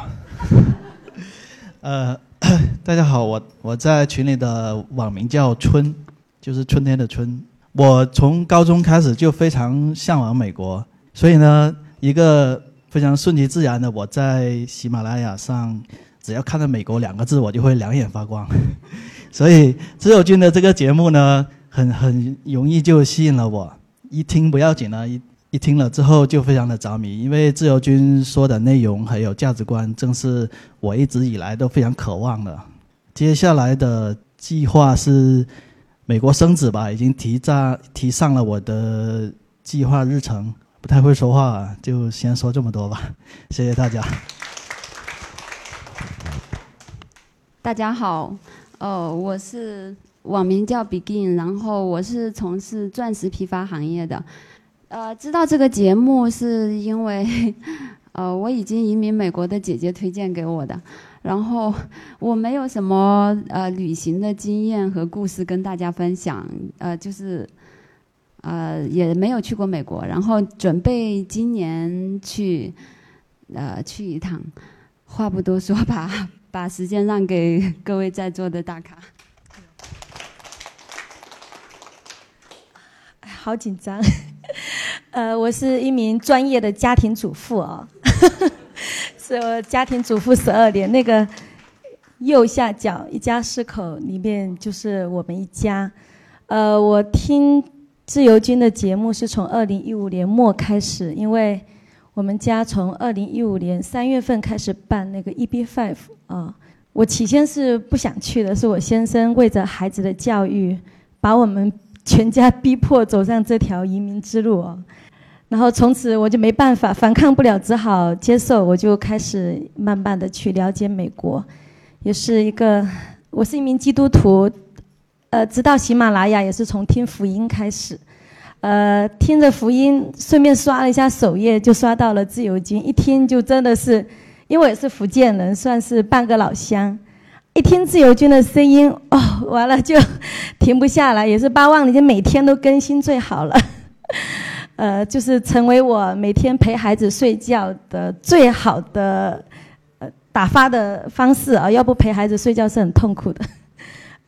呃。大家好，我我在群里的网名叫春，就是春天的春。我从高中开始就非常向往美国，所以呢，一个非常顺其自然的，我在喜马拉雅上，只要看到“美国”两个字，我就会两眼发光。所以自由君的这个节目呢，很很容易就吸引了我，一听不要紧了，一。一听了之后就非常的着迷，因为自由军说的内容还有价值观，正是我一直以来都非常渴望的。接下来的计划是美国生子吧，已经提在提上了我的计划日程。不太会说话，就先说这么多吧。谢谢大家。大家好，呃，我是网名叫 Begin，然后我是从事钻石批发行业的。呃，知道这个节目是因为，呃，我已经移民美国的姐姐推荐给我的。然后我没有什么呃旅行的经验和故事跟大家分享，呃，就是呃也没有去过美国，然后准备今年去呃去一趟。话不多说，把把时间让给 各位在座的大咖。哎好紧张。呃，我是一名专业的家庭主妇啊，是我家庭主妇十二年。那个右下角一家四口里面就是我们一家。呃，我听自由军的节目是从二零一五年末开始，因为我们家从二零一五年三月份开始办那个 EB Five 啊。我起先是不想去的，是我先生为着孩子的教育，把我们全家逼迫走上这条移民之路啊。然后从此我就没办法反抗不了，只好接受。我就开始慢慢的去了解美国，也是一个我是一名基督徒，呃，直到喜马拉雅也是从听福音开始，呃，听着福音，顺便刷了一下首页，就刷到了自由军，一听就真的是，因为我也是福建人，算是半个老乡。一听自由军的声音，哦，完了就停不下来，也是八万，你就每天都更新最好了。呃，就是成为我每天陪孩子睡觉的最好的呃打发的方式啊，要不陪孩子睡觉是很痛苦的。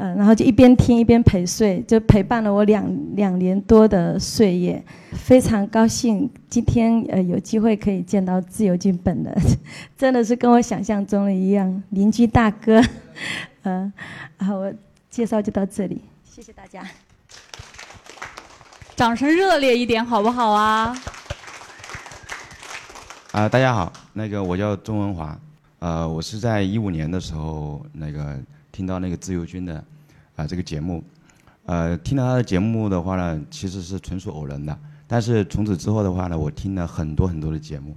嗯，然后就一边听一边陪睡，就陪伴了我两两年多的岁月，非常高兴今天呃有机会可以见到自由军本人，真的是跟我想象中的一样，邻居大哥，嗯，好，我介绍就到这里，谢谢大家，掌声热烈一点好不好啊？啊，大家好，那个我叫钟文华，呃，我是在一五年的时候那个。听到那个自由军的啊这个节目，呃，听到他的节目的话呢，其实是纯属偶然的。但是从此之后的话呢，我听了很多很多的节目，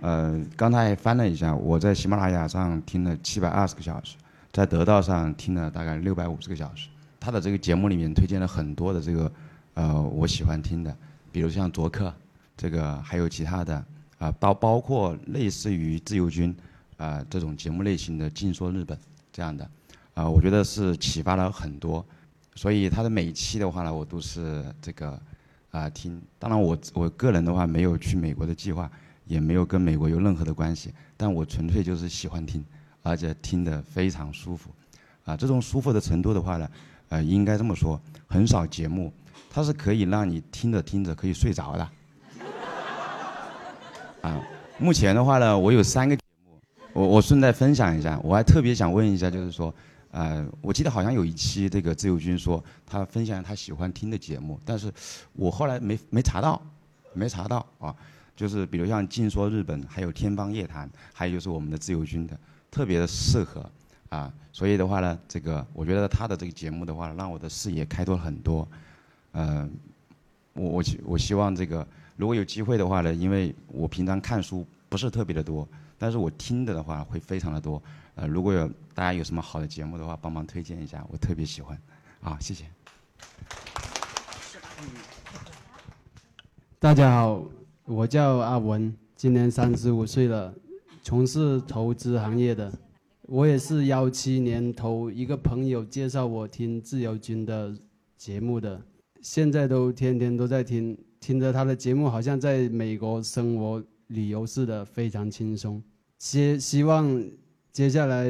呃，刚才翻了一下，我在喜马拉雅上听了七百二十个小时，在得到上听了大概六百五十个小时。他的这个节目里面推荐了很多的这个呃我喜欢听的，比如像卓克，这个还有其他的啊，包包括类似于自由军啊这种节目类型的《静说日本》这样的。啊，我觉得是启发了很多，所以他的每一期的话呢，我都是这个啊听。当然，我我个人的话没有去美国的计划，也没有跟美国有任何的关系，但我纯粹就是喜欢听，而且听得非常舒服。啊，这种舒服的程度的话呢，呃，应该这么说，很少节目它是可以让你听着听着可以睡着的。啊，目前的话呢，我有三个节目，我我顺带分享一下，我还特别想问一下，就是说。呃，我记得好像有一期这个自由军说他分享他喜欢听的节目，但是我后来没没查到，没查到啊，就是比如像《静说日本》，还有《天方夜谭》，还有就是我们的自由军的，特别的适合啊，所以的话呢，这个我觉得他的这个节目的话，让我的视野开拓了很多，呃，我我我希望这个如果有机会的话呢，因为我平常看书不是特别的多，但是我听的的话会非常的多。呃，如果有大家有什么好的节目的话，帮忙推荐一下，我特别喜欢。啊，谢谢。大家好，我叫阿文，今年三十五岁了，从事投资行业的。我也是幺七年头一个朋友介绍我听自由军的节目的，现在都天天都在听，听着他的节目，好像在美国生活旅游似的，非常轻松。希希望。接下来，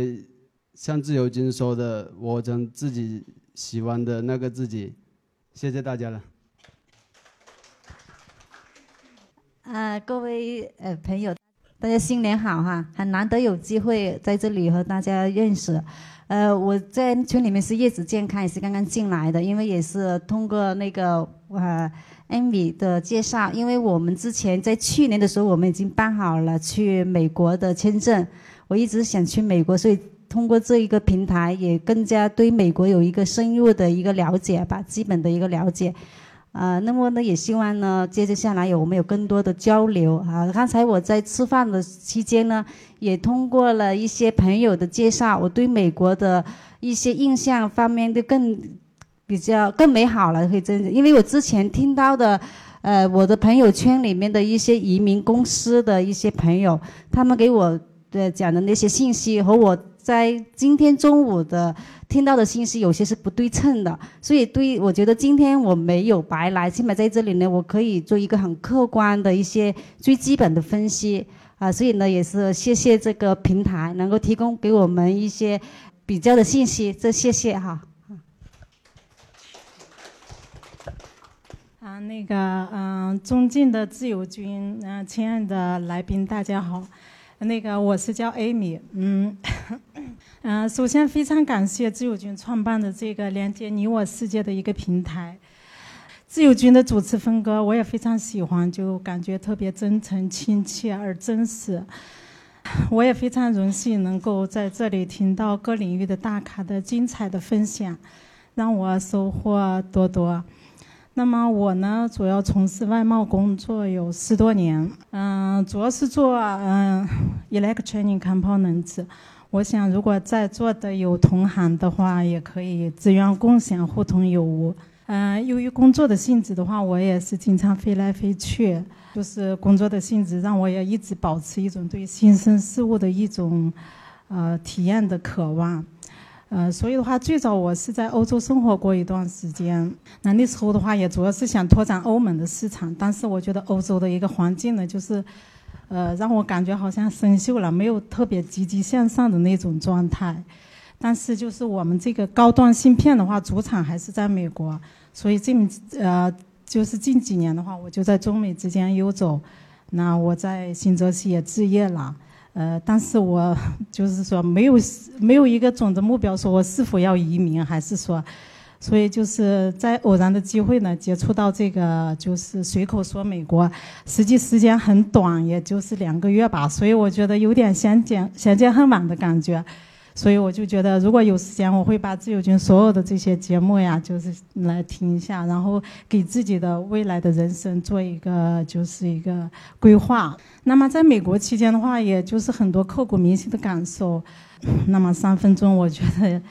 像自由军说的，我成自己喜欢的那个自己。谢谢大家了。啊，各位呃朋友，大家新年好哈！很难得有机会在这里和大家认识。呃，我在群里面是叶子健康，也是刚刚进来的，因为也是通过那个呃艾米的介绍，因为我们之前在去年的时候，我们已经办好了去美国的签证。我一直想去美国，所以通过这一个平台，也更加对美国有一个深入的一个了解吧，基本的一个了解。啊，那么呢，也希望呢，接着下来有我们有更多的交流啊。刚才我在吃饭的期间呢，也通过了一些朋友的介绍，我对美国的一些印象方面就更比较更美好了，可以真的，因为我之前听到的，呃，我的朋友圈里面的一些移民公司的一些朋友，他们给我。的讲的那些信息和我在今天中午的听到的信息有些是不对称的，所以对我觉得今天我没有白来，起码在这里呢，我可以做一个很客观的一些最基本的分析啊，所以呢也是谢谢这个平台能够提供给我们一些比较的信息，这谢谢哈。啊，那个嗯，尊敬的自由军，嗯，亲爱的来宾，大家好。那个我是叫艾米，嗯，嗯，首先非常感谢自由军创办的这个连接你我世界的一个平台。自由军的主持风格我也非常喜欢，就感觉特别真诚、亲切而真实。我也非常荣幸能够在这里听到各领域的大咖的精彩的分享，让我收获多多。那么我呢，主要从事外贸工作有十多年，嗯，主要是做嗯，electronic components。我想，如果在座的有同行的话，也可以资源共享，互通有无。嗯，由于工作的性质的话，我也是经常飞来飞去，就是工作的性质让我也一直保持一种对新生事物的一种呃体验的渴望。呃，所以的话，最早我是在欧洲生活过一段时间。那那时候的话，也主要是想拓展欧盟的市场。但是我觉得欧洲的一个环境呢，就是，呃，让我感觉好像生锈了，没有特别积极向上的那种状态。但是就是我们这个高端芯片的话，主场还是在美国。所以近呃，就是近几年的话，我就在中美之间游走。那我在新泽西也置业了。呃，但是我就是说没有没有一个总的目标，说我是否要移民，还是说，所以就是在偶然的机会呢，接触到这个，就是随口说美国，实际时间很短，也就是两个月吧，所以我觉得有点相见相见恨晚的感觉。所以我就觉得，如果有时间，我会把自由军所有的这些节目呀，就是来听一下，然后给自己的未来的人生做一个就是一个规划。那么在美国期间的话，也就是很多刻骨铭心的感受。那么三分钟，我觉得，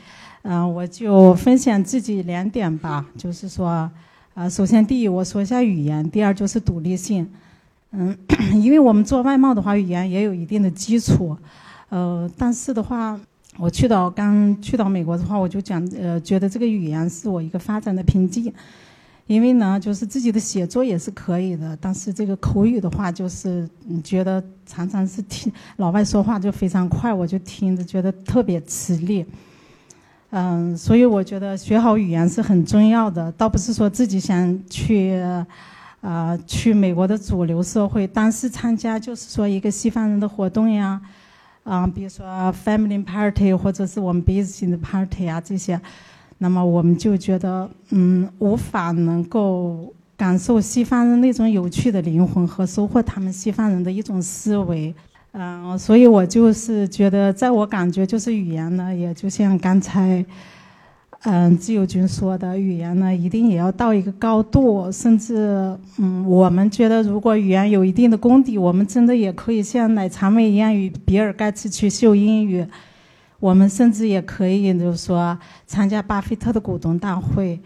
嗯，我就分享自己两点吧，就是说，啊，首先第一，我说一下语言；第二就是独立性。嗯，因为我们做外贸的话，语言也有一定的基础，呃，但是的话。我去到刚去到美国的话，我就讲呃，觉得这个语言是我一个发展的瓶颈，因为呢，就是自己的写作也是可以的，但是这个口语的话，就是觉得常常是听老外说话就非常快，我就听着觉得特别吃力。嗯，所以我觉得学好语言是很重要的，倒不是说自己想去啊去美国的主流社会，但是参加就是说一个西方人的活动呀。啊，比如说 family party 或者是我们 business party 啊这些，那么我们就觉得，嗯，无法能够感受西方人那种有趣的灵魂和收获他们西方人的一种思维，嗯，所以我就是觉得，在我感觉就是语言呢，也就像刚才。嗯，自由军说的语言呢，一定也要到一个高度，甚至，嗯，我们觉得如果语言有一定的功底，我们真的也可以像奶茶妹一样与比尔盖茨去秀英语，我们甚至也可以就是说参加巴菲特的股东大会，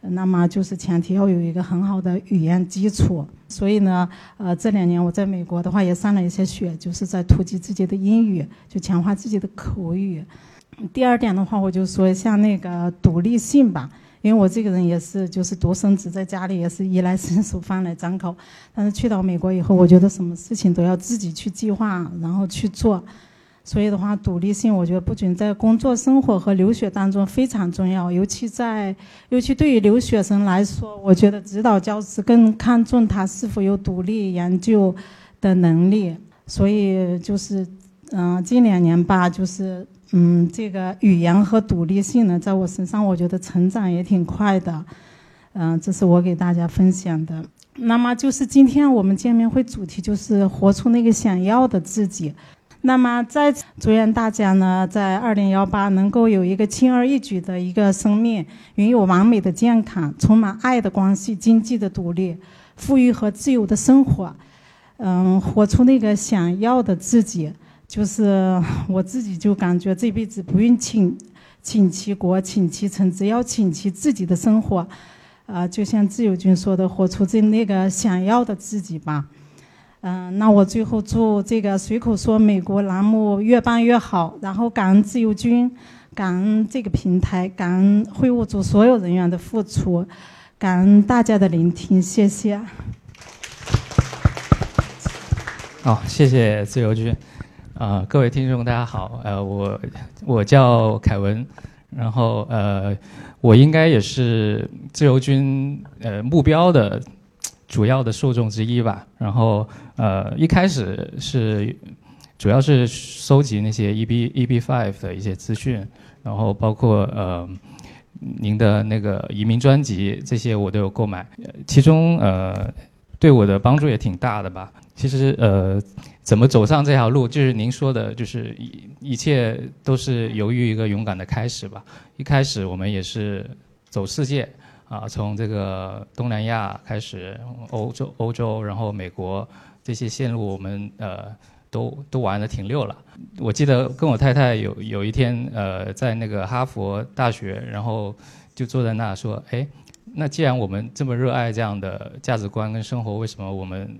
那么就是前提要有一个很好的语言基础。所以呢，呃，这两年我在美国的话也上了一些学，就是在突击自己的英语，就强化自己的口语。第二点的话，我就说一下那个独立性吧，因为我这个人也是就是独生子，在家里也是衣来伸手饭来张口。但是去到美国以后，我觉得什么事情都要自己去计划，然后去做。所以的话，独立性我觉得不仅在工作、生活和留学当中非常重要，尤其在尤其对于留学生来说，我觉得指导教师更看重他是否有独立研究的能力。所以就是嗯，近两年吧，就是。嗯，这个语言和独立性呢，在我身上，我觉得成长也挺快的。嗯，这是我给大家分享的。那么，就是今天我们见面会主题就是活出那个想要的自己。那么，在祝愿大家呢，在二零幺八能够有一个轻而易举的一个生命，拥有完美的健康，充满爱的关系，经济的独立，富裕和自由的生活。嗯，活出那个想要的自己。就是我自己就感觉这辈子不用请请其国请其臣，只要请其自己的生活，啊，就像自由军说的，活出这那个想要的自己吧。嗯，那我最后祝这个随口说美国栏目越办越好，然后感恩自由军，感恩这个平台，感恩会务组所有人员的付出，感恩大家的聆听，谢谢。好，谢谢自由军。啊，各位听众，大家好。呃，我我叫凯文，然后呃，我应该也是自由军呃目标的主要的受众之一吧。然后呃，一开始是主要是收集那些 EB EB Five 的一些资讯，然后包括呃您的那个移民专辑这些我都有购买，其中呃对我的帮助也挺大的吧。其实呃。怎么走上这条路？就是您说的，就是一一切都是由于一个勇敢的开始吧。一开始我们也是走世界啊，从这个东南亚开始，欧洲、欧洲，然后美国这些线路，我们呃都都玩的挺溜了。我记得跟我太太有有一天呃在那个哈佛大学，然后就坐在那说，哎，那既然我们这么热爱这样的价值观跟生活，为什么我们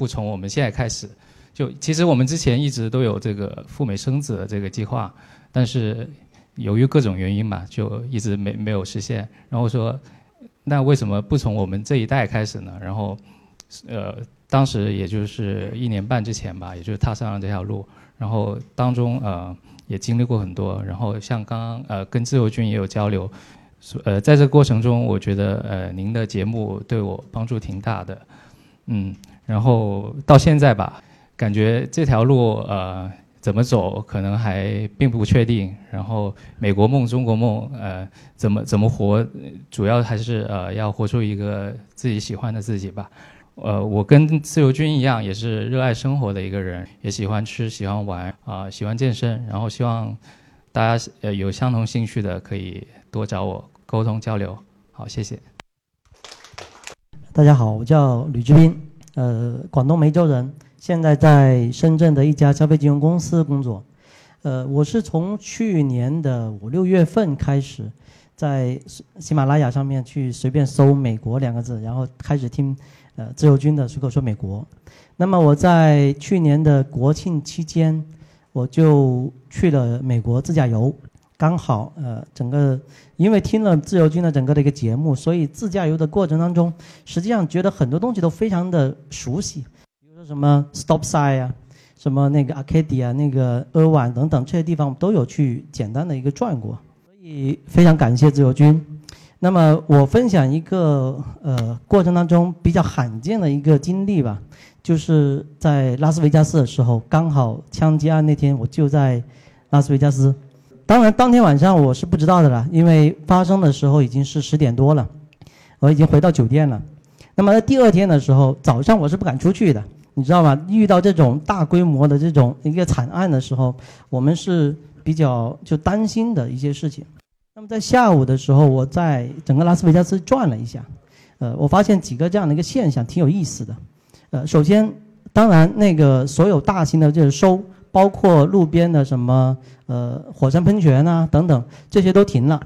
不从我们现在开始？就其实我们之前一直都有这个赴美生子的这个计划，但是由于各种原因嘛，就一直没没有实现。然后说，那为什么不从我们这一代开始呢？然后，呃，当时也就是一年半之前吧，也就是踏上了这条路。然后当中呃也经历过很多。然后像刚刚呃跟自由军也有交流，呃在这个过程中，我觉得呃您的节目对我帮助挺大的，嗯，然后到现在吧。感觉这条路呃怎么走可能还并不确定，然后美国梦、中国梦呃怎么怎么活，主要还是呃要活出一个自己喜欢的自己吧。呃，我跟自由军一样，也是热爱生活的一个人，也喜欢吃、喜欢玩啊，喜欢健身，然后希望大家呃有相同兴趣的可以多找我沟通交流。好，谢谢。大家好，我叫吕志斌，呃，广东梅州人。现在在深圳的一家消费金融公司工作，呃，我是从去年的五六月份开始，在喜马拉雅上面去随便搜“美国”两个字，然后开始听呃自由军的随口说美国。那么我在去年的国庆期间，我就去了美国自驾游，刚好呃整个因为听了自由军的整个的一个节目，所以自驾游的过程当中，实际上觉得很多东西都非常的熟悉。比如说什么 Stop Sign 啊，什么那个 Arcadia 那个阿瓦等等这些地方都有去简单的一个转过，所以非常感谢自由军。那么我分享一个呃过程当中比较罕见的一个经历吧，就是在拉斯维加斯的时候，刚好枪击案那天我就在拉斯维加斯。当然当天晚上我是不知道的了，因为发生的时候已经是十点多了，我已经回到酒店了。那么在第二天的时候早上我是不敢出去的。你知道吗？遇到这种大规模的这种一个惨案的时候，我们是比较就担心的一些事情。那么在下午的时候，我在整个拉斯维加斯转了一下，呃，我发现几个这样的一个现象挺有意思的。呃，首先，当然那个所有大型的这个收，包括路边的什么呃火山喷泉啊等等，这些都停了。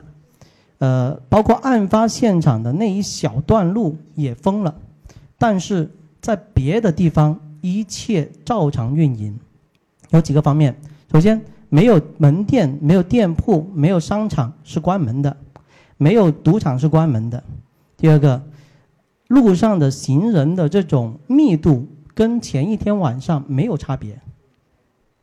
呃，包括案发现场的那一小段路也封了，但是。在别的地方，一切照常运营，有几个方面。首先，没有门店、没有店铺、没有商场是关门的，没有赌场是关门的。第二个，路上的行人的这种密度跟前一天晚上没有差别。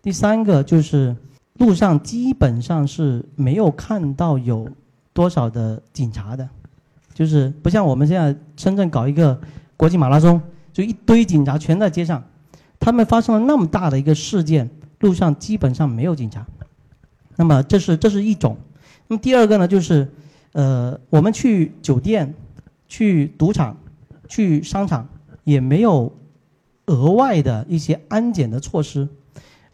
第三个就是路上基本上是没有看到有多少的警察的，就是不像我们现在深圳搞一个国际马拉松。就一堆警察全在街上，他们发生了那么大的一个事件，路上基本上没有警察。那么这是这是一种。那么第二个呢，就是呃，我们去酒店、去赌场、去商场，也没有额外的一些安检的措施，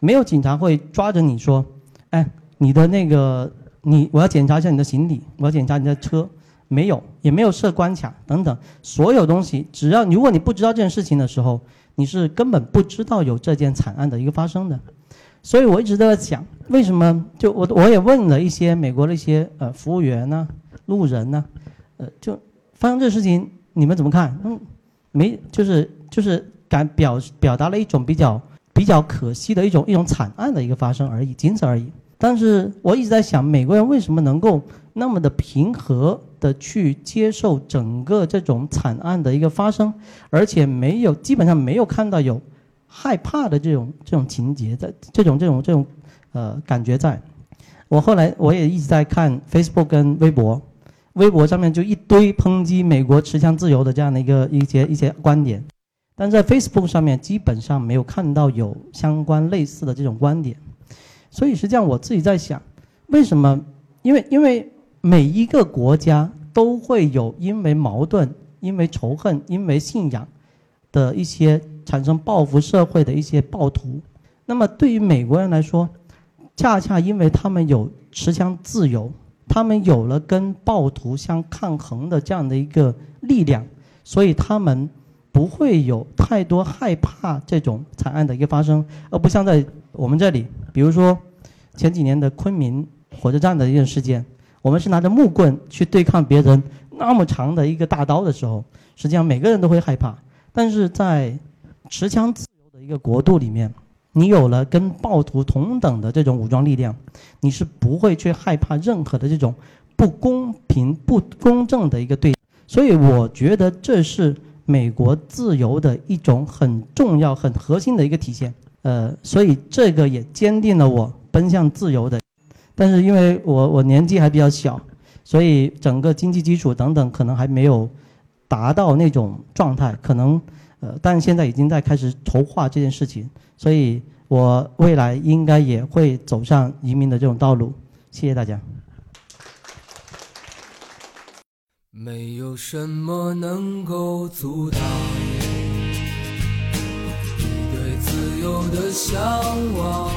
没有警察会抓着你说：“哎，你的那个你，我要检查一下你的行李，我要检查你的车。”没有，也没有设关卡等等，所有东西，只要如果你不知道这件事情的时候，你是根本不知道有这件惨案的一个发生的。所以我一直都在想，为什么？就我我也问了一些美国的一些呃服务员呢、路人呢，呃，就发生这事情，你们怎么看？嗯，没，就是就是感表表达了一种比较比较可惜的一种一种惨案的一个发生而已，仅此而已。但是我一直在想，美国人为什么能够那么的平和？的去接受整个这种惨案的一个发生，而且没有基本上没有看到有害怕的这种这种情节在这种这种这种呃感觉在。我后来我也一直在看 Facebook 跟微博，微博上面就一堆抨击美国持枪自由的这样的一个一些一些观点，但在 Facebook 上面基本上没有看到有相关类似的这种观点。所以实际上我自己在想，为什么？因为因为。每一个国家都会有因为矛盾、因为仇恨、因为信仰的一些产生报复社会的一些暴徒。那么对于美国人来说，恰恰因为他们有持枪自由，他们有了跟暴徒相抗衡的这样的一个力量，所以他们不会有太多害怕这种惨案的一个发生，而不像在我们这里，比如说前几年的昆明火车站的一件事件。我们是拿着木棍去对抗别人，那么长的一个大刀的时候，实际上每个人都会害怕。但是在持枪自由的一个国度里面，你有了跟暴徒同等的这种武装力量，你是不会去害怕任何的这种不公平、不公正的一个对。所以我觉得这是美国自由的一种很重要、很核心的一个体现。呃，所以这个也坚定了我奔向自由的。但是因为我我年纪还比较小，所以整个经济基础等等可能还没有达到那种状态，可能呃，但现在已经在开始筹划这件事情，所以我未来应该也会走上移民的这种道路。谢谢大家。没有什么能够阻挡你对自由的向往。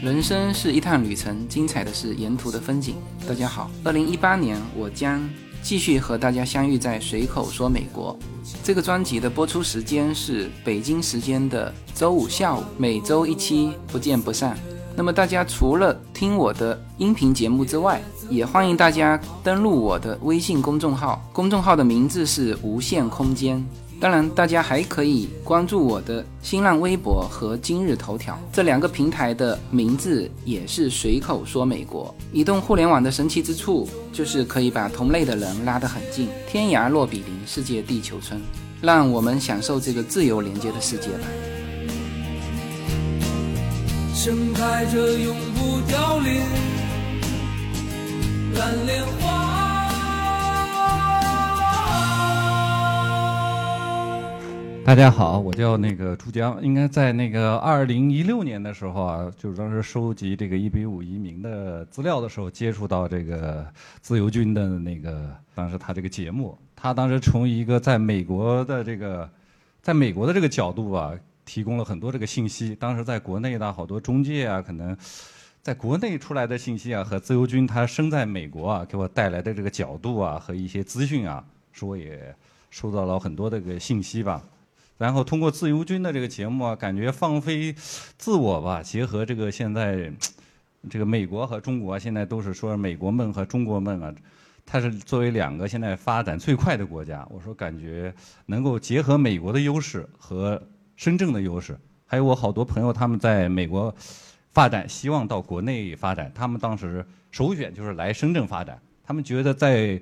人生是一趟旅程，精彩的是沿途的风景。大家好，二零一八年我将继续和大家相遇在随口说美国。这个专辑的播出时间是北京时间的周五下午，每周一期，不见不散。那么大家除了听我的音频节目之外，也欢迎大家登录我的微信公众号，公众号的名字是无限空间。当然，大家还可以关注我的新浪微博和今日头条这两个平台的名字也是随口说美国。移动互联网的神奇之处就是可以把同类的人拉得很近，天涯若比邻，世界地球村，让我们享受这个自由连接的世界吧。盛开着永不凋零蓝莲花。大家好，我叫那个朱江，应该在那个二零一六年的时候啊，就是当时收集这个一比五移民的资料的时候，接触到这个自由军的那个当时他这个节目，他当时从一个在美国的这个，在美国的这个角度啊，提供了很多这个信息。当时在国内的好多中介啊，可能在国内出来的信息啊，和自由军他生在美国啊，给我带来的这个角度啊和一些资讯啊，说也收到了很多这个信息吧。然后通过自由军的这个节目啊，感觉放飞自我吧，结合这个现在这个美国和中国现在都是说美国梦和中国梦啊，它是作为两个现在发展最快的国家，我说感觉能够结合美国的优势和深圳的优势，还有我好多朋友他们在美国发展，希望到国内发展，他们当时首选就是来深圳发展，他们觉得在。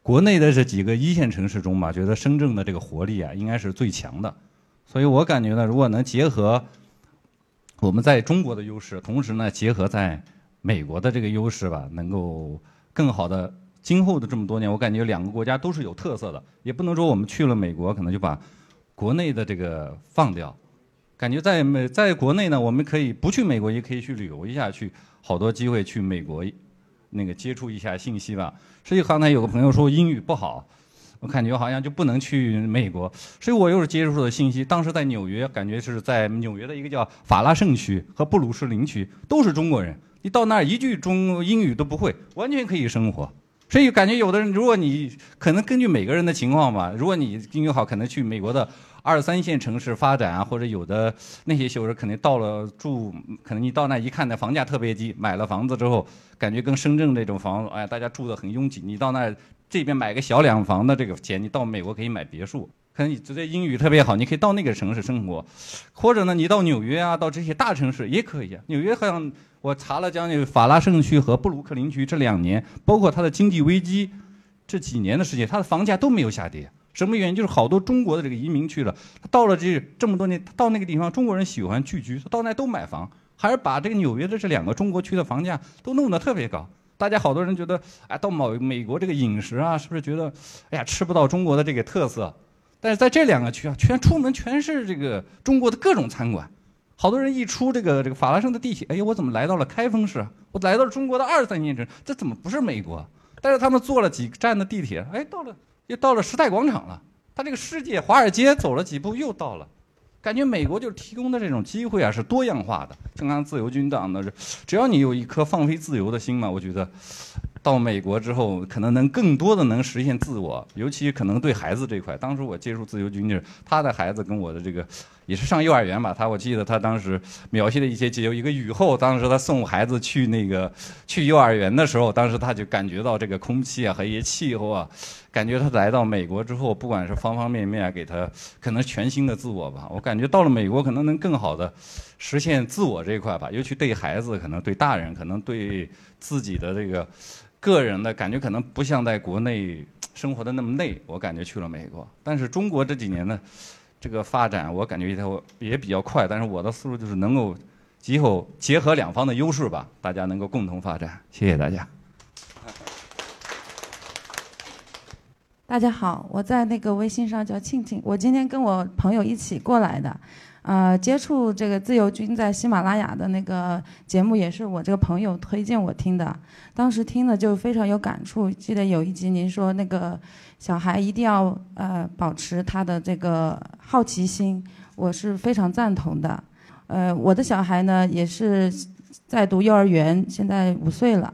国内的这几个一线城市中吧，觉得深圳的这个活力啊，应该是最强的。所以我感觉呢，如果能结合我们在中国的优势，同时呢结合在美国的这个优势吧，能够更好的今后的这么多年，我感觉两个国家都是有特色的。也不能说我们去了美国，可能就把国内的这个放掉。感觉在美在国内呢，我们可以不去美国，也可以去旅游一下，去好多机会去美国。那个接触一下信息吧。所以刚才有个朋友说英语不好，我感觉好像就不能去美国。所以我又是接触的信息，当时在纽约，感觉是在纽约的一个叫法拉盛区和布鲁士林区，都是中国人。你到那儿一句中英语都不会，完全可以生活。所以感觉有的人，如果你可能根据每个人的情况吧，如果你英语好，可能去美国的。二三线城市发展啊，或者有的那些小人肯定到了住，可能你到那一看，那房价特别低。买了房子之后，感觉跟深圳那种房，哎，大家住的很拥挤。你到那这边买个小两房的这个钱，你到美国可以买别墅。可能你直接英语特别好，你可以到那个城市生活，或者呢，你到纽约啊，到这些大城市也可以啊。纽约好像我查了将近法拉盛区和布鲁克林区这两年，包括它的经济危机这几年的时间，它的房价都没有下跌。什么原因？就是好多中国的这个移民去了，他到了这这么多年，到那个地方，中国人喜欢聚居，到那都买房，还是把这个纽约的这两个中国区的房价都弄得特别高。大家好多人觉得，哎，到某美国这个饮食啊，是不是觉得，哎呀，吃不到中国的这个特色？但是在这两个区啊，全出门全是这个中国的各种餐馆，好多人一出这个这个法拉盛的地铁，哎呀，我怎么来到了开封市？我来到了中国的二三线城，这怎么不是美国？但是他们坐了几站的地铁，哎，到了。又到了时代广场了，他这个世界华尔街走了几步又到了，感觉美国就是提供的这种机会啊是多样化的。正刚自由军党的，只要你有一颗放飞自由的心嘛，我觉得到美国之后可能能更多的能实现自我，尤其可能对孩子这块。当时我接触自由军就是他的孩子跟我的这个也是上幼儿园吧。他我记得他当时描写的一些有一个雨后，当时他送孩子去那个去幼儿园的时候，当时他就感觉到这个空气啊和一些气候啊，感觉他来到美国之后，不管是方方面面，给他可能全新的自我吧。我感觉到了美国，可能能更好的实现自我这一块吧，尤其对孩子，可能对大人，可能对自己的这个个人的感觉，可能不像在国内。生活的那么累，我感觉去了美国。但是中国这几年呢，这个发展我感觉也也比较快。但是我的思路就是能够今后结合两方的优势吧，大家能够共同发展。谢谢大家。大家好，我在那个微信上叫庆庆，我今天跟我朋友一起过来的。呃，接触这个自由军在喜马拉雅的那个节目，也是我这个朋友推荐我听的。当时听了就非常有感触。记得有一集您说那个小孩一定要呃保持他的这个好奇心，我是非常赞同的。呃，我的小孩呢也是在读幼儿园，现在五岁了。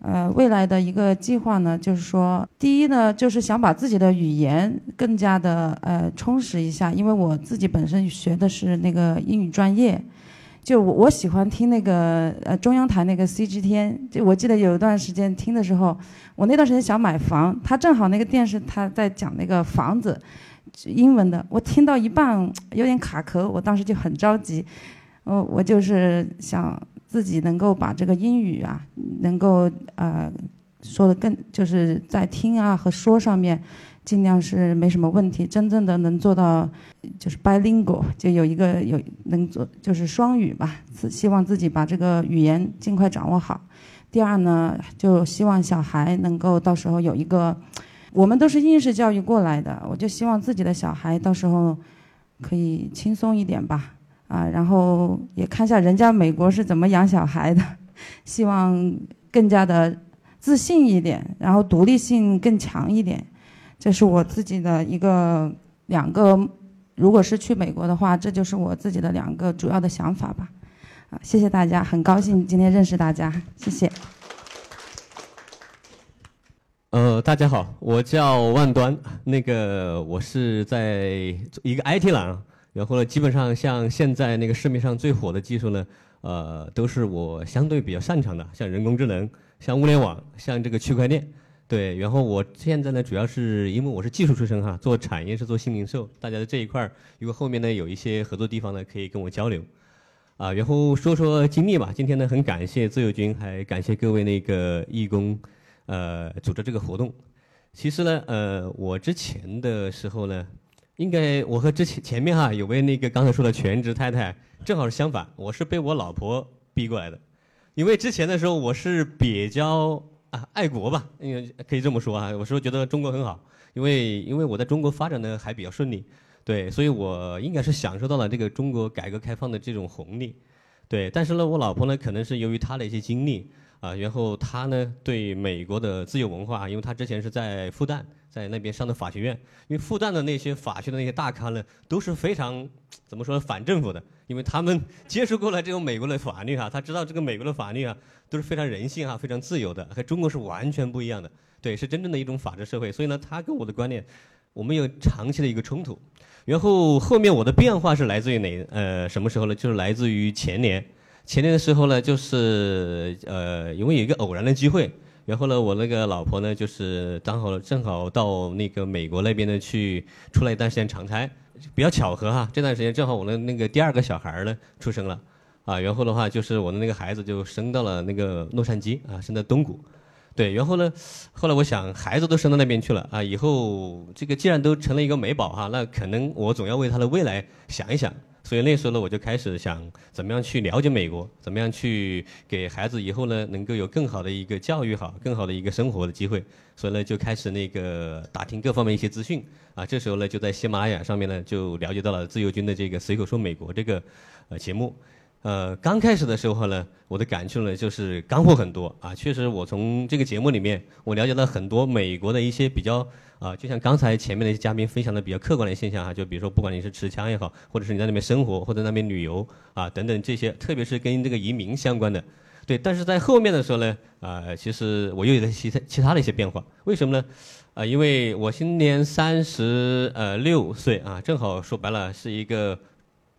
呃，未来的一个计划呢，就是说，第一呢，就是想把自己的语言更加的呃充实一下，因为我自己本身学的是那个英语专业，就我我喜欢听那个呃中央台那个 C G 天，就我记得有一段时间听的时候，我那段时间想买房，他正好那个电视他在讲那个房子，英文的，我听到一半有点卡壳，我当时就很着急，我我就是想。自己能够把这个英语啊，能够呃说的更，就是在听啊和说上面，尽量是没什么问题。真正的能做到就是 bilingual，就有一个有能做就是双语吧。希望自己把这个语言尽快掌握好。第二呢，就希望小孩能够到时候有一个，我们都是应试教育过来的，我就希望自己的小孩到时候可以轻松一点吧。啊，然后也看一下人家美国是怎么养小孩的，希望更加的自信一点，然后独立性更强一点，这是我自己的一个两个，如果是去美国的话，这就是我自己的两个主要的想法吧。啊，谢谢大家，很高兴今天认识大家，谢谢。呃，大家好，我叫万端，那个我是在一个 IT 栏。然后呢，基本上像现在那个市面上最火的技术呢，呃，都是我相对比较擅长的，像人工智能、像物联网、像这个区块链，对。然后我现在呢，主要是因为我是技术出身哈，做产业是做新零售，大家在这一块儿，如果后面呢有一些合作地方呢，可以跟我交流。啊，然后说说经历吧。今天呢，很感谢自由军，还感谢各位那个义工，呃，组织这个活动。其实呢，呃，我之前的时候呢。应该我和之前前面哈有位那个刚才说的全职太太正好是相反，我是被我老婆逼过来的，因为之前的时候我是比较 爱国吧，因为可以这么说啊，我说觉得中国很好，因为因为我在中国发展的还比较顺利，对，所以我应该是享受到了这个中国改革开放的这种红利，对，但是呢，我老婆呢可能是由于她的一些经历啊，然后她呢对美国的自由文化，因为她之前是在复旦。在那边上的法学院，因为复旦的那些法学的那些大咖呢，都是非常怎么说反政府的，因为他们接触过了这种美国的法律哈，他知道这个美国的法律啊都是非常人性哈，非常自由的，和中国是完全不一样的，对，是真正的一种法治社会。所以呢，他跟我的观念，我们有长期的一个冲突。然后后面我的变化是来自于哪呃什么时候呢？就是来自于前年，前年的时候呢，就是呃因为有一个偶然的机会。然后呢，我那个老婆呢，就是刚好正好到那个美国那边呢去出来一段时间长差，比较巧合哈。这段时间正好我的那个第二个小孩呢出生了，啊，然后的话就是我的那个孩子就生到了那个洛杉矶啊，生在东谷，对。然后呢，后来我想孩子都生到那边去了啊，以后这个既然都成了一个美宝哈，那可能我总要为他的未来想一想。所以那时候呢，我就开始想怎么样去了解美国，怎么样去给孩子以后呢能够有更好的一个教育好，更好的一个生活的机会。所以呢，就开始那个打听各方面一些资讯啊。这时候呢，就在喜马拉雅上面呢，就了解到了自由军的这个随口说美国这个呃节目。呃，刚开始的时候呢，我的感触呢就是干货很多啊。确实，我从这个节目里面，我了解到很多美国的一些比较啊，就像刚才前面那些嘉宾分享的比较客观的现象哈。就比如说，不管你是持枪也好，或者是你在那边生活或者那边旅游啊等等这些，特别是跟这个移民相关的。对，但是在后面的时候呢，啊，其实我又有了其他其他的一些变化。为什么呢？啊，因为我今年三十呃六岁啊，正好说白了是一个。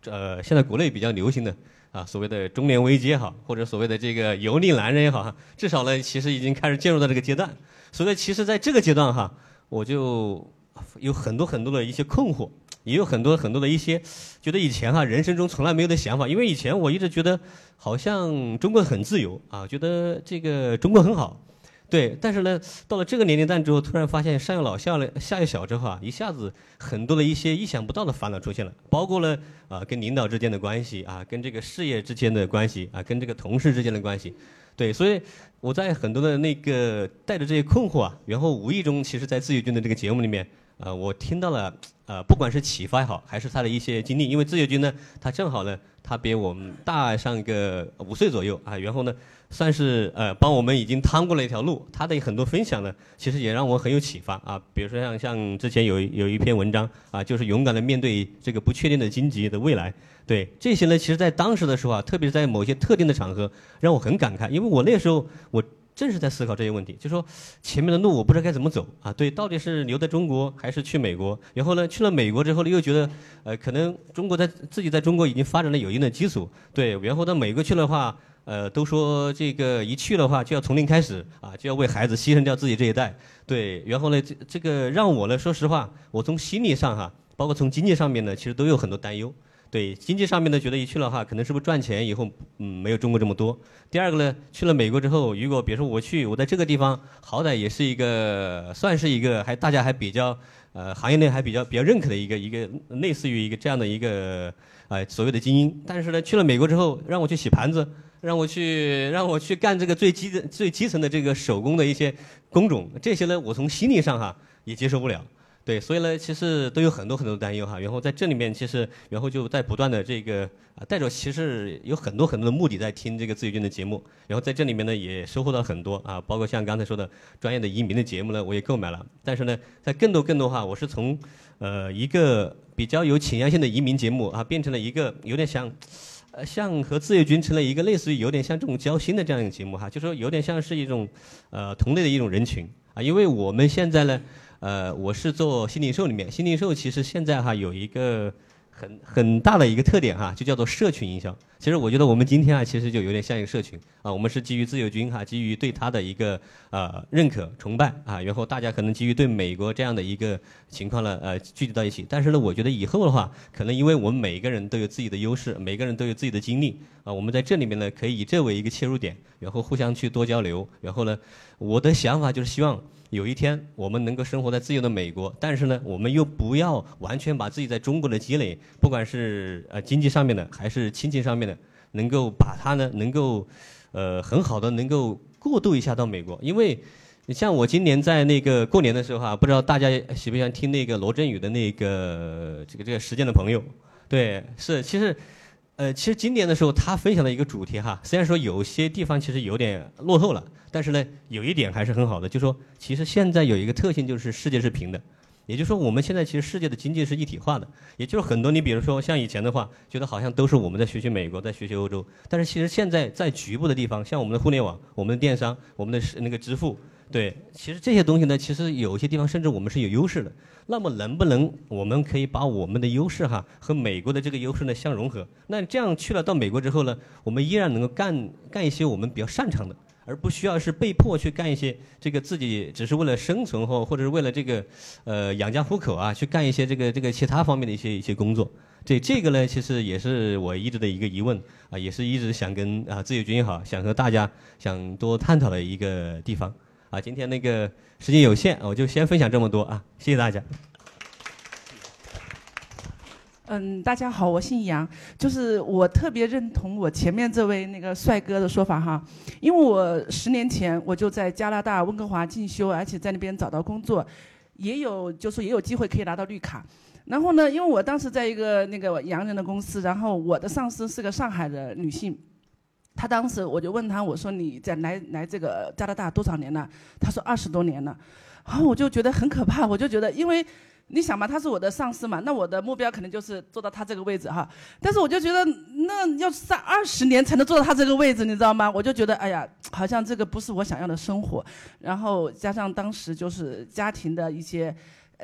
呃现在国内比较流行的啊所谓的中年危机也好，或者所谓的这个油腻男人也好哈，至少呢其实已经开始进入到这个阶段。所以其实在这个阶段哈，我就有很多很多的一些困惑，也有很多很多的一些觉得以前哈人生中从来没有的想法，因为以前我一直觉得好像中国很自由啊，觉得这个中国很好。对，但是呢，到了这个年龄段之后，突然发现上有老下了下有小之后啊，一下子很多的一些意想不到的烦恼出现了，包括了啊跟领导之间的关系啊，跟这个事业之间的关系啊，跟这个同事之间的关系，对，所以我在很多的那个带着这些困惑啊，然后无意中其实，在自由军的这个节目里面，呃，我听到了呃，不管是启发也好，还是他的一些经历，因为自由军呢，他正好呢，他比我们大上个五岁左右啊，然后呢。算是呃帮我们已经趟过了一条路，他的很多分享呢，其实也让我很有启发啊。比如说像像之前有有一篇文章啊，就是勇敢的面对这个不确定的经济的未来。对这些呢，其实在当时的时候啊，特别是在某些特定的场合，让我很感慨，因为我那时候我正是在思考这些问题，就说前面的路我不知道该怎么走啊。对，到底是留在中国还是去美国？然后呢，去了美国之后呢，又觉得呃可能中国在自己在中国已经发展了有一定的基础，对，然后到美国去的话。呃，都说这个一去的话就要从零开始啊，就要为孩子牺牲掉自己这一代。对，然后呢，这这个让我呢，说实话，我从心理上哈，包括从经济上面呢，其实都有很多担忧。对，经济上面呢，觉得一去的话，可能是不是赚钱以后嗯没有中国这么多。第二个呢，去了美国之后，如果比如说我去，我在这个地方好歹也是一个算是一个还大家还比较呃行业内还比较比较认可的一个一个类似于一个这样的一个呃所谓的精英。但是呢，去了美国之后，让我去洗盘子。让我去，让我去干这个最基的、最基层的这个手工的一些工种，这些呢，我从心理上哈也接受不了。对，所以呢，其实都有很多很多担忧哈。然后在这里面，其实然后就在不断的这个啊，带着其实有很多很多的目的在听这个自由军的节目。然后在这里面呢，也收获到很多啊，包括像刚才说的专业的移民的节目呢，我也购买了。但是呢，在更多更多哈，我是从呃一个比较有倾向性的移民节目啊，变成了一个有点像。呃，像和自由军成了一个类似于有点像这种交心的这样一个节目哈，就说有点像是一种呃同类的一种人群啊，因为我们现在呢，呃，我是做新零售里面，新零售其实现在哈有一个。很很大的一个特点哈，就叫做社群营销。其实我觉得我们今天啊，其实就有点像一个社群啊。我们是基于自由军哈，基于对他的一个呃认可、崇拜啊，然后大家可能基于对美国这样的一个情况呢，呃聚集到一起。但是呢，我觉得以后的话，可能因为我们每一个人都有自己的优势，每个人都有自己的经历啊，我们在这里面呢，可以以这为一个切入点，然后互相去多交流。然后呢，我的想法就是希望。有一天，我们能够生活在自由的美国，但是呢，我们又不要完全把自己在中国的积累，不管是呃经济上面的，还是亲情上面的，能够把它呢，能够，呃，很好的能够过渡一下到美国。因为，你像我今年在那个过年的时候哈，不知道大家喜不喜欢听那个罗振宇的那个这个这个时间的朋友，对，是其实。呃，其实今年的时候，他分享了一个主题哈，虽然说有些地方其实有点落后了，但是呢，有一点还是很好的，就说其实现在有一个特性就是世界是平的，也就是说我们现在其实世界的经济是一体化的，也就是很多你比如说像以前的话，觉得好像都是我们在学习美国，在学习欧洲，但是其实现在在局部的地方，像我们的互联网、我们的电商、我们的那个支付。对，其实这些东西呢，其实有些地方甚至我们是有优势的。那么能不能我们可以把我们的优势哈和美国的这个优势呢相融合？那这样去了到美国之后呢，我们依然能够干干一些我们比较擅长的，而不需要是被迫去干一些这个自己只是为了生存或或者是为了这个呃养家糊口啊去干一些这个这个其他方面的一些一些工作。这这个呢，其实也是我一直的一个疑问啊，也是一直想跟啊自由军也好，想和大家想多探讨的一个地方。啊，今天那个时间有限，我就先分享这么多啊，谢谢大家。嗯，大家好，我姓杨，就是我特别认同我前面这位那个帅哥的说法哈，因为我十年前我就在加拿大温哥华进修，而且在那边找到工作，也有就是也有机会可以拿到绿卡。然后呢，因为我当时在一个那个洋人的公司，然后我的上司是个上海的女性。他当时我就问他，我说你在来来这个加拿大多少年了？他说二十多年了。然后我就觉得很可怕，我就觉得，因为你想嘛，他是我的上司嘛，那我的目标可能就是做到他这个位置哈。但是我就觉得，那要上二十年才能做到他这个位置，你知道吗？我就觉得，哎呀，好像这个不是我想要的生活。然后加上当时就是家庭的一些，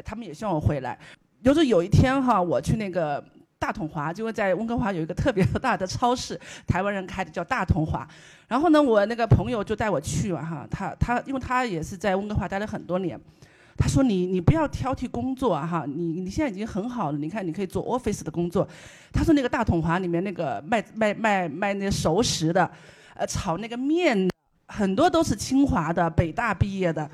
他们也希望我回来。就是有一天哈，我去那个。大统华，就会在温哥华有一个特别大的超市，台湾人开的叫大统华。然后呢，我那个朋友就带我去嘛哈，他他因为他也是在温哥华待了很多年，他说你你不要挑剔工作哈，你你现在已经很好了，你看你可以做 office 的工作。他说那个大统华里面那个卖卖卖卖那熟食的，呃炒那个面，很多都是清华的、北大毕业的。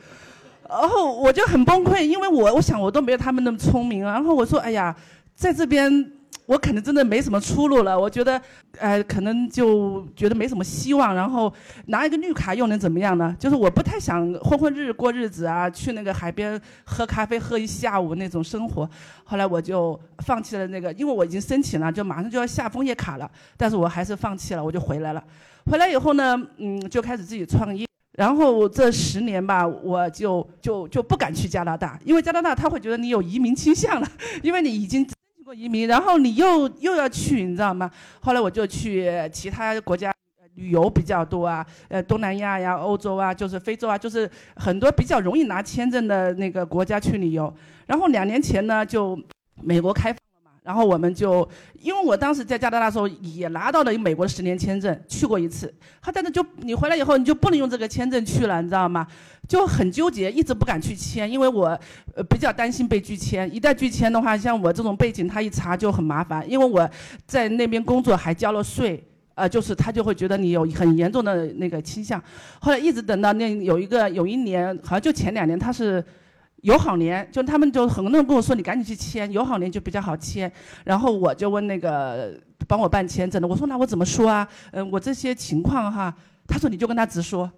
然后我就很崩溃，因为我我想我都没有他们那么聪明。然后我说，哎呀，在这边我可能真的没什么出路了。我觉得，呃，可能就觉得没什么希望。然后拿一个绿卡又能怎么样呢？就是我不太想混混日过日子啊，去那个海边喝咖啡喝一下午那种生活。后来我就放弃了那个，因为我已经申请了，就马上就要下枫叶卡了。但是我还是放弃了，我就回来了。回来以后呢，嗯，就开始自己创业。然后这十年吧，我就就就不敢去加拿大，因为加拿大他会觉得你有移民倾向了，因为你已经过移民，然后你又又要去，你知道吗？后来我就去其他国家旅游比较多啊，呃，东南亚呀、欧洲啊，就是非洲啊，就是很多比较容易拿签证的那个国家去旅游。然后两年前呢，就美国开放了嘛。然后我们就，因为我当时在加拿大的时候也拿到了美国十年签证，去过一次。他但是就你回来以后你就不能用这个签证去了，你知道吗？就很纠结，一直不敢去签，因为我呃比较担心被拒签。一旦拒签的话，像我这种背景，他一查就很麻烦。因为我在那边工作还交了税，呃，就是他就会觉得你有很严重的那个倾向。后来一直等到那有一个有一年，好像就前两年，他是。友好年，就他们就很多人跟我说，你赶紧去签友好年就比较好签。然后我就问那个帮我办签证的，我说那我怎么说啊？嗯，我这些情况哈，他说你就跟他直说，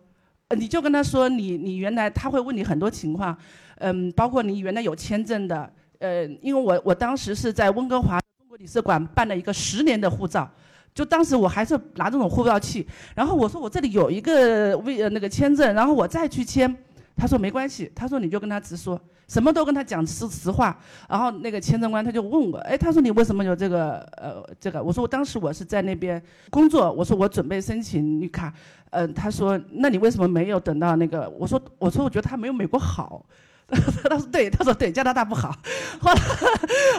你就跟他说你你原来他会问你很多情况，嗯，包括你原来有签证的，呃，因为我我当时是在温哥华中国领事馆办了一个十年的护照，就当时我还是拿这种护照去，然后我说我这里有一个为呃那个签证，然后我再去签。他说没关系，他说你就跟他直说，什么都跟他讲实实话。然后那个签证官他就问我，哎，他说你为什么有这个呃这个？我说我当时我是在那边工作，我说我准备申请绿卡，嗯，他说那你为什么没有等到那个？我说我说我觉得他没有美国好。他说对，他说对，加拿大不好。后来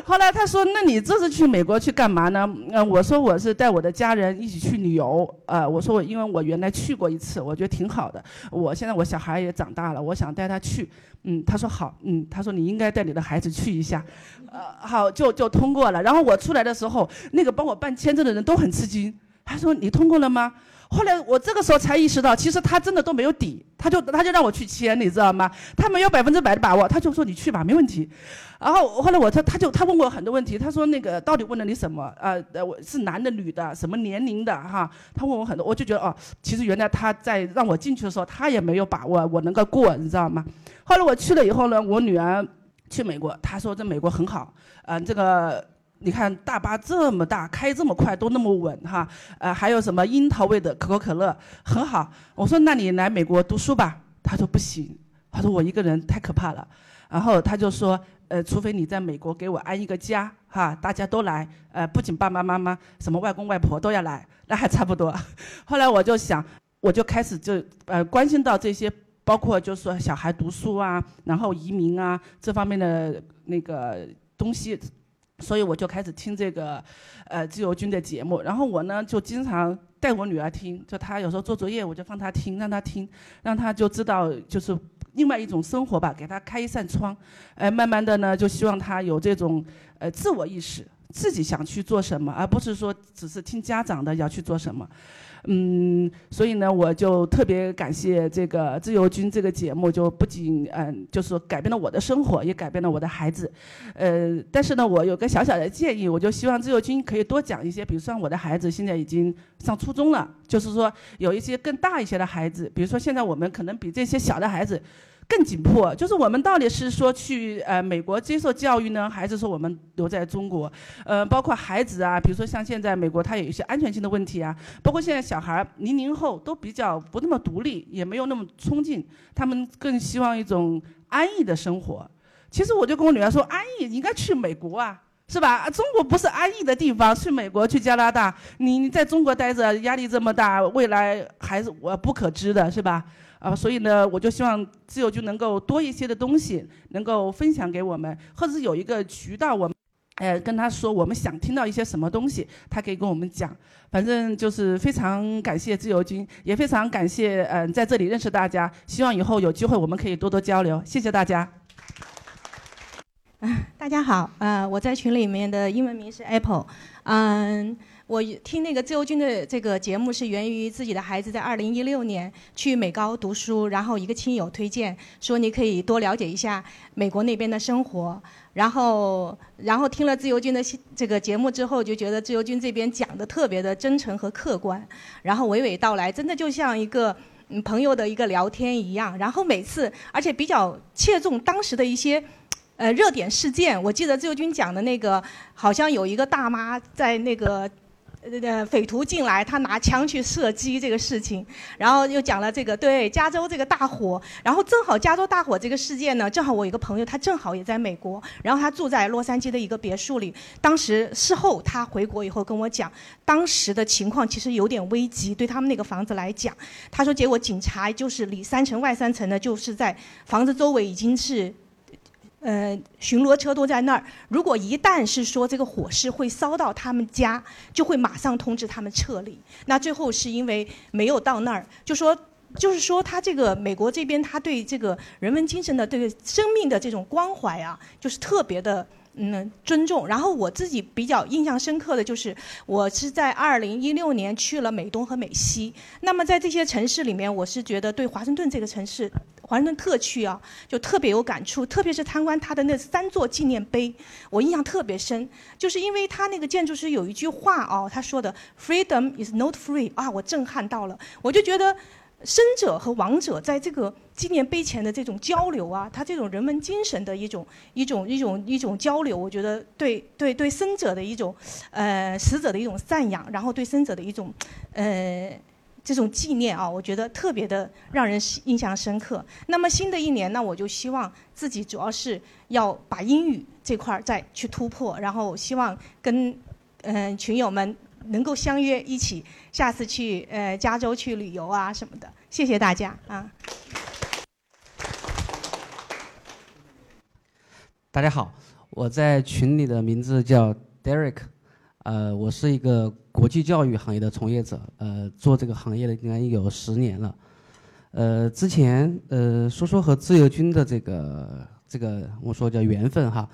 后来他说，那你这次去美国去干嘛呢？嗯，我说我是带我的家人一起去旅游。呃，我说我因为我原来去过一次，我觉得挺好的。我现在我小孩也长大了，我想带他去。嗯，他说好。嗯，他说你应该带你的孩子去一下。呃，好，就就通过了。然后我出来的时候，那个帮我办签证的人都很吃惊。他说你通过了吗？后来我这个时候才意识到，其实他真的都没有底，他就他就让我去签，你知道吗？他没有百分之百的把握，他就说你去吧，没问题。然后后来我他他就他问我很多问题，他说那个到底问了你什么？呃呃，我是男的女的，什么年龄的哈？他问我很多，我就觉得哦，其实原来他在让我进去的时候，他也没有把握我能够过，你知道吗？后来我去了以后呢，我女儿去美国，她说这美国很好，嗯，这个。你看大巴这么大，开这么快，都那么稳哈，呃，还有什么樱桃味的可口可乐，很好。我说那你来美国读书吧，他说不行，他说我一个人太可怕了。然后他就说，呃，除非你在美国给我安一个家哈，大家都来，呃，不仅爸爸妈妈，什么外公外婆都要来，那还差不多。后来我就想，我就开始就呃关心到这些，包括就是说小孩读书啊，然后移民啊这方面的那个东西。所以我就开始听这个，呃，自由军的节目。然后我呢就经常带我女儿听，就她有时候做作业，我就放她听，让她听，让她就知道就是另外一种生活吧，给她开一扇窗。呃，慢慢的呢，就希望她有这种呃自我意识，自己想去做什么，而不是说只是听家长的要去做什么。嗯，所以呢，我就特别感谢这个自由军这个节目，就不仅嗯，就是改变了我的生活，也改变了我的孩子。呃，但是呢，我有个小小的建议，我就希望自由军可以多讲一些，比如说我的孩子现在已经上初中了，就是说有一些更大一些的孩子，比如说现在我们可能比这些小的孩子。更紧迫，就是我们到底是说去呃美国接受教育呢，还是说我们留在中国？呃，包括孩子啊，比如说像现在美国它有一些安全性的问题啊，包括现在小孩零零后都比较不那么独立，也没有那么冲劲，他们更希望一种安逸的生活。其实我就跟我女儿说，安逸你应该去美国啊，是吧？中国不是安逸的地方，去美国去加拿大，你你在中国待着压力这么大，未来还是我不可知的，是吧？啊，所以呢，我就希望自由军能够多一些的东西，能够分享给我们，或者是有一个渠道，我们呃，跟他说我们想听到一些什么东西，他可以跟我们讲。反正就是非常感谢自由军，也非常感谢嗯、在这里认识大家。希望以后有机会我们可以多多交流。谢谢大家。大家好，呃，我在群里面的英文名是 Apple，嗯，我听那个自由军的这个节目是源于自己的孩子在二零一六年去美高读书，然后一个亲友推荐说你可以多了解一下美国那边的生活，然后然后听了自由军的这个节目之后，就觉得自由军这边讲的特别的真诚和客观，然后娓娓道来，真的就像一个。嗯，朋友的一个聊天一样，然后每次，而且比较切中当时的一些，呃，热点事件。我记得自由军讲的那个，好像有一个大妈在那个。呃，匪徒进来，他拿枪去射击这个事情，然后又讲了这个对加州这个大火，然后正好加州大火这个事件呢，正好我一个朋友，他正好也在美国，然后他住在洛杉矶的一个别墅里。当时事后他回国以后跟我讲，当时的情况其实有点危急，对他们那个房子来讲，他说结果警察就是里三层外三层的，就是在房子周围已经是。呃，巡逻车都在那儿。如果一旦是说这个火势会烧到他们家，就会马上通知他们撤离。那最后是因为没有到那儿，就说就是说他这个美国这边他对这个人文精神的对生命的这种关怀啊，就是特别的。嗯，尊重。然后我自己比较印象深刻的就是，我是在二零一六年去了美东和美西。那么在这些城市里面，我是觉得对华盛顿这个城市，华盛顿特区啊，就特别有感触。特别是参观他的那三座纪念碑，我印象特别深，就是因为他那个建筑师有一句话哦，他说的 “Freedom is not free” 啊，我震撼到了。我就觉得。生者和亡者在这个纪念碑前的这种交流啊，他这种人文精神的一种一种一种一种交流，我觉得对对对生者的一种，呃死者的一种赞扬，然后对生者的一种，呃这种纪念啊，我觉得特别的让人印象深刻。那么新的一年呢，我就希望自己主要是要把英语这块儿再去突破，然后希望跟嗯群友们。能够相约一起，下次去呃加州去旅游啊什么的，谢谢大家啊。大家好，我在群里的名字叫 Derek，呃，我是一个国际教育行业的从业者，呃，做这个行业的应该有十年了。呃，之前呃说说和自由军的这个这个我说叫缘分哈，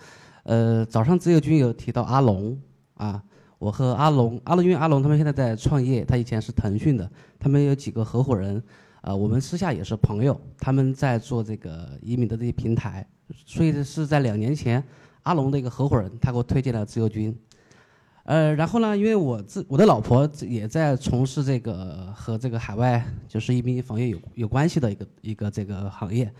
呃，早上自由军有提到阿龙啊。我和阿龙，阿龙因为阿龙他们现在在创业，他以前是腾讯的，他们有几个合伙人，啊，我们私下也是朋友，他们在做这个移民的这些平台，所以是在两年前，阿龙的一个合伙人，他给我推荐了自由军，呃，然后呢，因为我自我的老婆也在从事这个和这个海外就是移民行业有有关系的一个一个这个行业，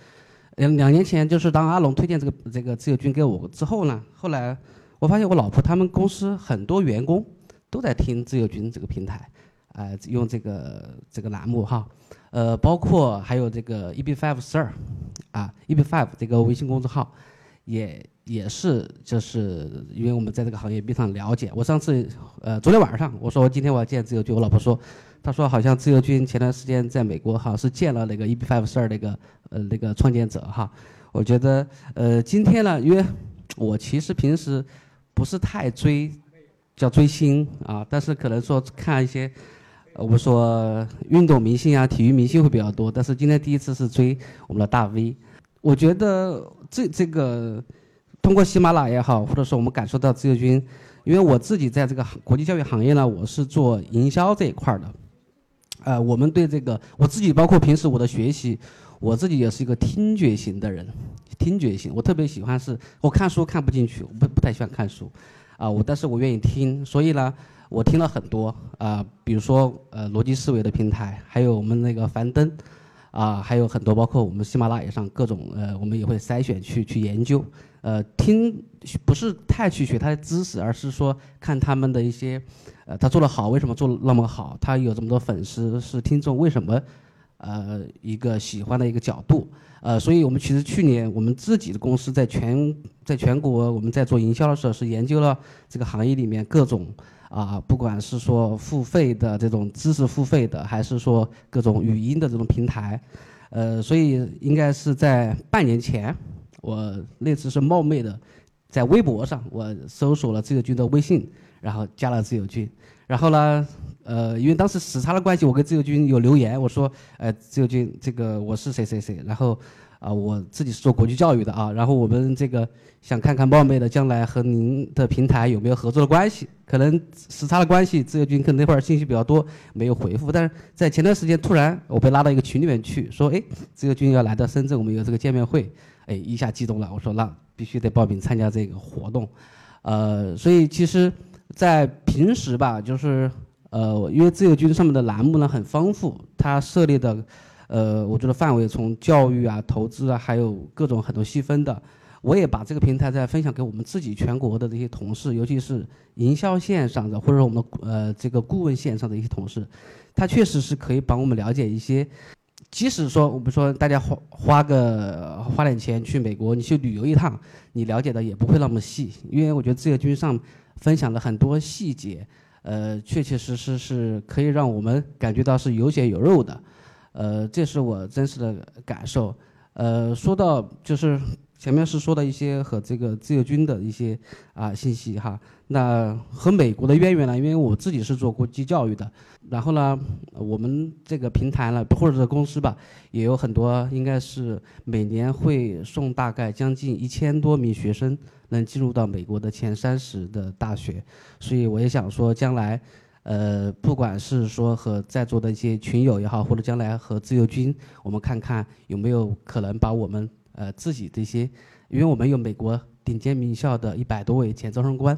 两两年前就是当阿龙推荐这个这个自由军给我之后呢，后来。我发现我老婆他们公司很多员工都在听自由军这个平台，呃，用这个这个栏目哈，呃，包括还有这个 EB Five Sir，啊，EB Five 这个微信公众号，也也是就是因为我们在这个行业非常了解。我上次呃昨天晚上我说今天我要见自由军，我老婆说，她说好像自由军前段时间在美国哈是见了那个 EB Five Sir 那个呃那个创建者哈。我觉得呃今天呢，因为我其实平时。不是太追，叫追星啊，但是可能说看一些，我们说运动明星啊、体育明星会比较多。但是今天第一次是追我们的大 V，我觉得这这个通过喜马拉雅也好，或者说我们感受到自由军，因为我自己在这个国际教育行业呢，我是做营销这一块的，呃，我们对这个我自己包括平时我的学习，我自己也是一个听觉型的人。听觉型，我特别喜欢是，我看书看不进去，我不不太喜欢看书，啊，我但是我愿意听，所以呢，我听了很多啊，比如说呃逻辑思维的平台，还有我们那个樊登，啊，还有很多包括我们喜马拉雅上各种呃，我们也会筛选去去研究，呃，听不是太去学他的知识，而是说看他们的一些，呃，他做的好，为什么做那么好？他有这么多粉丝是听众，为什么？呃，一个喜欢的一个角度。呃，所以我们其实去年我们自己的公司在全在全国我们在做营销的时候，是研究了这个行业里面各种啊，不管是说付费的这种知识付费的，还是说各种语音的这种平台，呃，所以应该是在半年前，我那次是冒昧的在微博上我搜索了自由军的微信，然后加了自由军，然后呢，呃，因为当时时差的关系，我跟自由军有留言，我说，呃，自由军这个我是谁谁谁，然后。啊，我自己是做国际教育的啊，然后我们这个想看看冒昧的将来和您的平台有没有合作的关系，可能时差的关系，自由军可能那会儿信息比较多，没有回复。但是在前段时间突然我被拉到一个群里面去，说哎，自由军要来到深圳，我们有这个见面会，哎，一下激动了，我说那必须得报名参加这个活动，呃，所以其实，在平时吧，就是呃，因为自由军上面的栏目呢很丰富，它设立的。呃，我觉得范围从教育啊、投资啊，还有各种很多细分的，我也把这个平台再分享给我们自己全国的这些同事，尤其是营销线上的或者我们呃这个顾问线上的一些同事，他确实是可以帮我们了解一些，即使说我们说大家花花个花点钱去美国，你去旅游一趟，你了解的也不会那么细，因为我觉得这个军上分享了很多细节，呃，确确实实是可以让我们感觉到是有血有肉的。呃，这是我真实的感受。呃，说到就是前面是说的一些和这个自由军的一些啊信息哈。那和美国的渊源呢？因为我自己是做国际教育的，然后呢，我们这个平台呢，或者是公司吧，也有很多，应该是每年会送大概将近一千多名学生能进入到美国的前三十的大学。所以我也想说，将来。呃，不管是说和在座的一些群友也好，或者将来和自由军，我们看看有没有可能把我们呃自己这些，因为我们有美国顶尖名校的一百多位前招生官，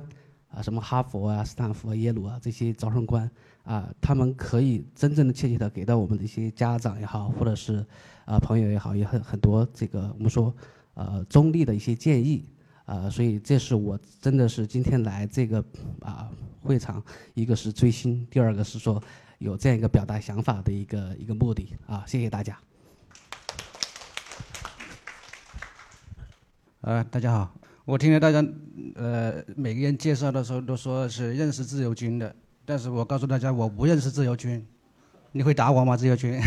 啊，什么哈佛啊、斯坦福啊、耶鲁啊这些招生官啊，他们可以真正的、切切的给到我们的一些家长也好，或者是啊朋友也好，也很很多这个我们说呃中立的一些建议。啊，所以这是我真的是今天来这个啊会场，一个是追星，第二个是说有这样一个表达想法的一个一个目的啊，谢谢大家。呃，大家好，我听了大家呃每个人介绍的时候都说是认识自由军的，但是我告诉大家我不认识自由军，你会打我吗？自由军？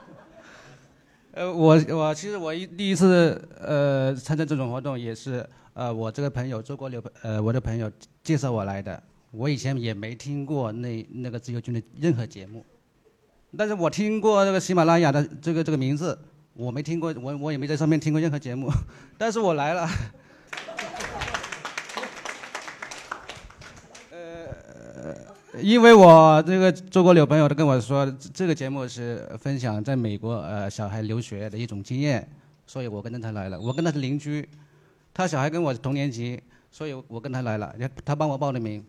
呃，我我其实我一第一次呃参加这种活动也是呃我这个朋友周国柳呃我的朋友介绍我来的，我以前也没听过那那个自由军的任何节目，但是我听过那个喜马拉雅的这个这个名字，我没听过我我也没在上面听过任何节目，但是我来了。因为我这个周国柳朋友他跟我说，这个节目是分享在美国呃小孩留学的一种经验，所以我跟着他来了。我跟他是邻居，他小孩跟我同年级，所以我跟他来了。他帮我报的名。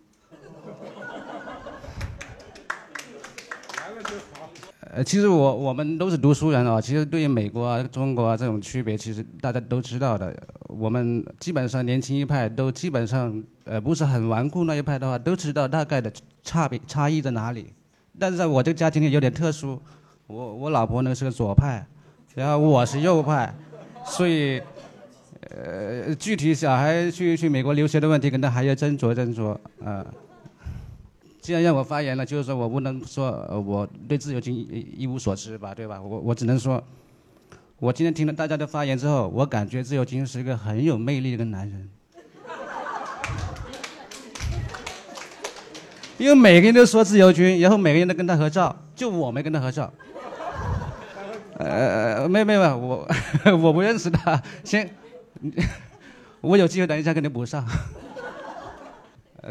呃，其实我我们都是读书人啊。其实对于美国啊、中国啊这种区别，其实大家都知道的。我们基本上年轻一派都基本上呃不是很顽固那一派的话，都知道大概的。差别差异在哪里？但是在我这个家庭里有点特殊，我我老婆呢是个左派，然后我是右派，所以，呃，具体小孩去去美国留学的问题，可能还要斟酌斟酌啊。既然让我发言了，就是说我不能说我对自由军一一无所知吧，对吧？我我只能说，我今天听了大家的发言之后，我感觉自由军是一个很有魅力的一个男人。因为每个人都说自由军，然后每个人都跟他合照，就我没跟他合照。呃，没没有，我 我不认识他。先，我有机会等一下给你补上。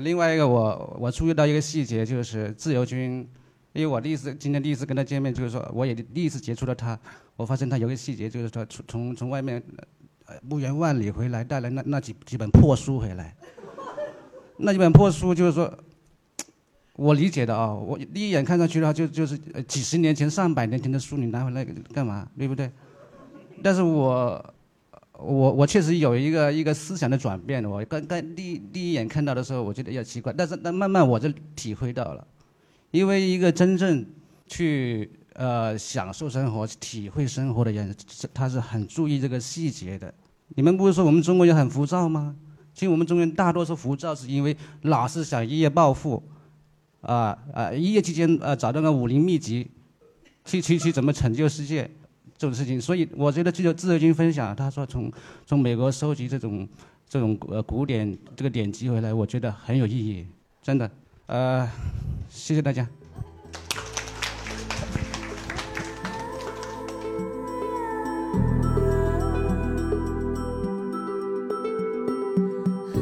另外一个，我我注意到一个细节，就是自由军，因为我第一次今天第一次跟他见面，就是说我也第一次接触到他，我发现他有个细节，就是说从从从外面不远万里回来，带来那那几几本破书回来。那几本破书就是说。我理解的啊，我第一眼看上去的话，就就是几十年前、上百年前的书，你拿回来干嘛？对不对？但是我，我我确实有一个一个思想的转变。我刚刚第第一眼看到的时候，我觉得有点奇怪，但是但慢慢我就体会到了，因为一个真正去呃享受生活、体会生活的人，他是很注意这个细节的。你们不是说我们中国人很浮躁吗？其实我们中国人大多数浮躁，是因为老是想一夜暴富。啊啊！一夜之间啊，找到个武林秘籍，去去去怎么拯救世界这种事情。所以我觉得，就自由军分享，他说从从美国收集这种这种呃古典这个典籍回来，我觉得很有意义，真的。呃，谢谢大家。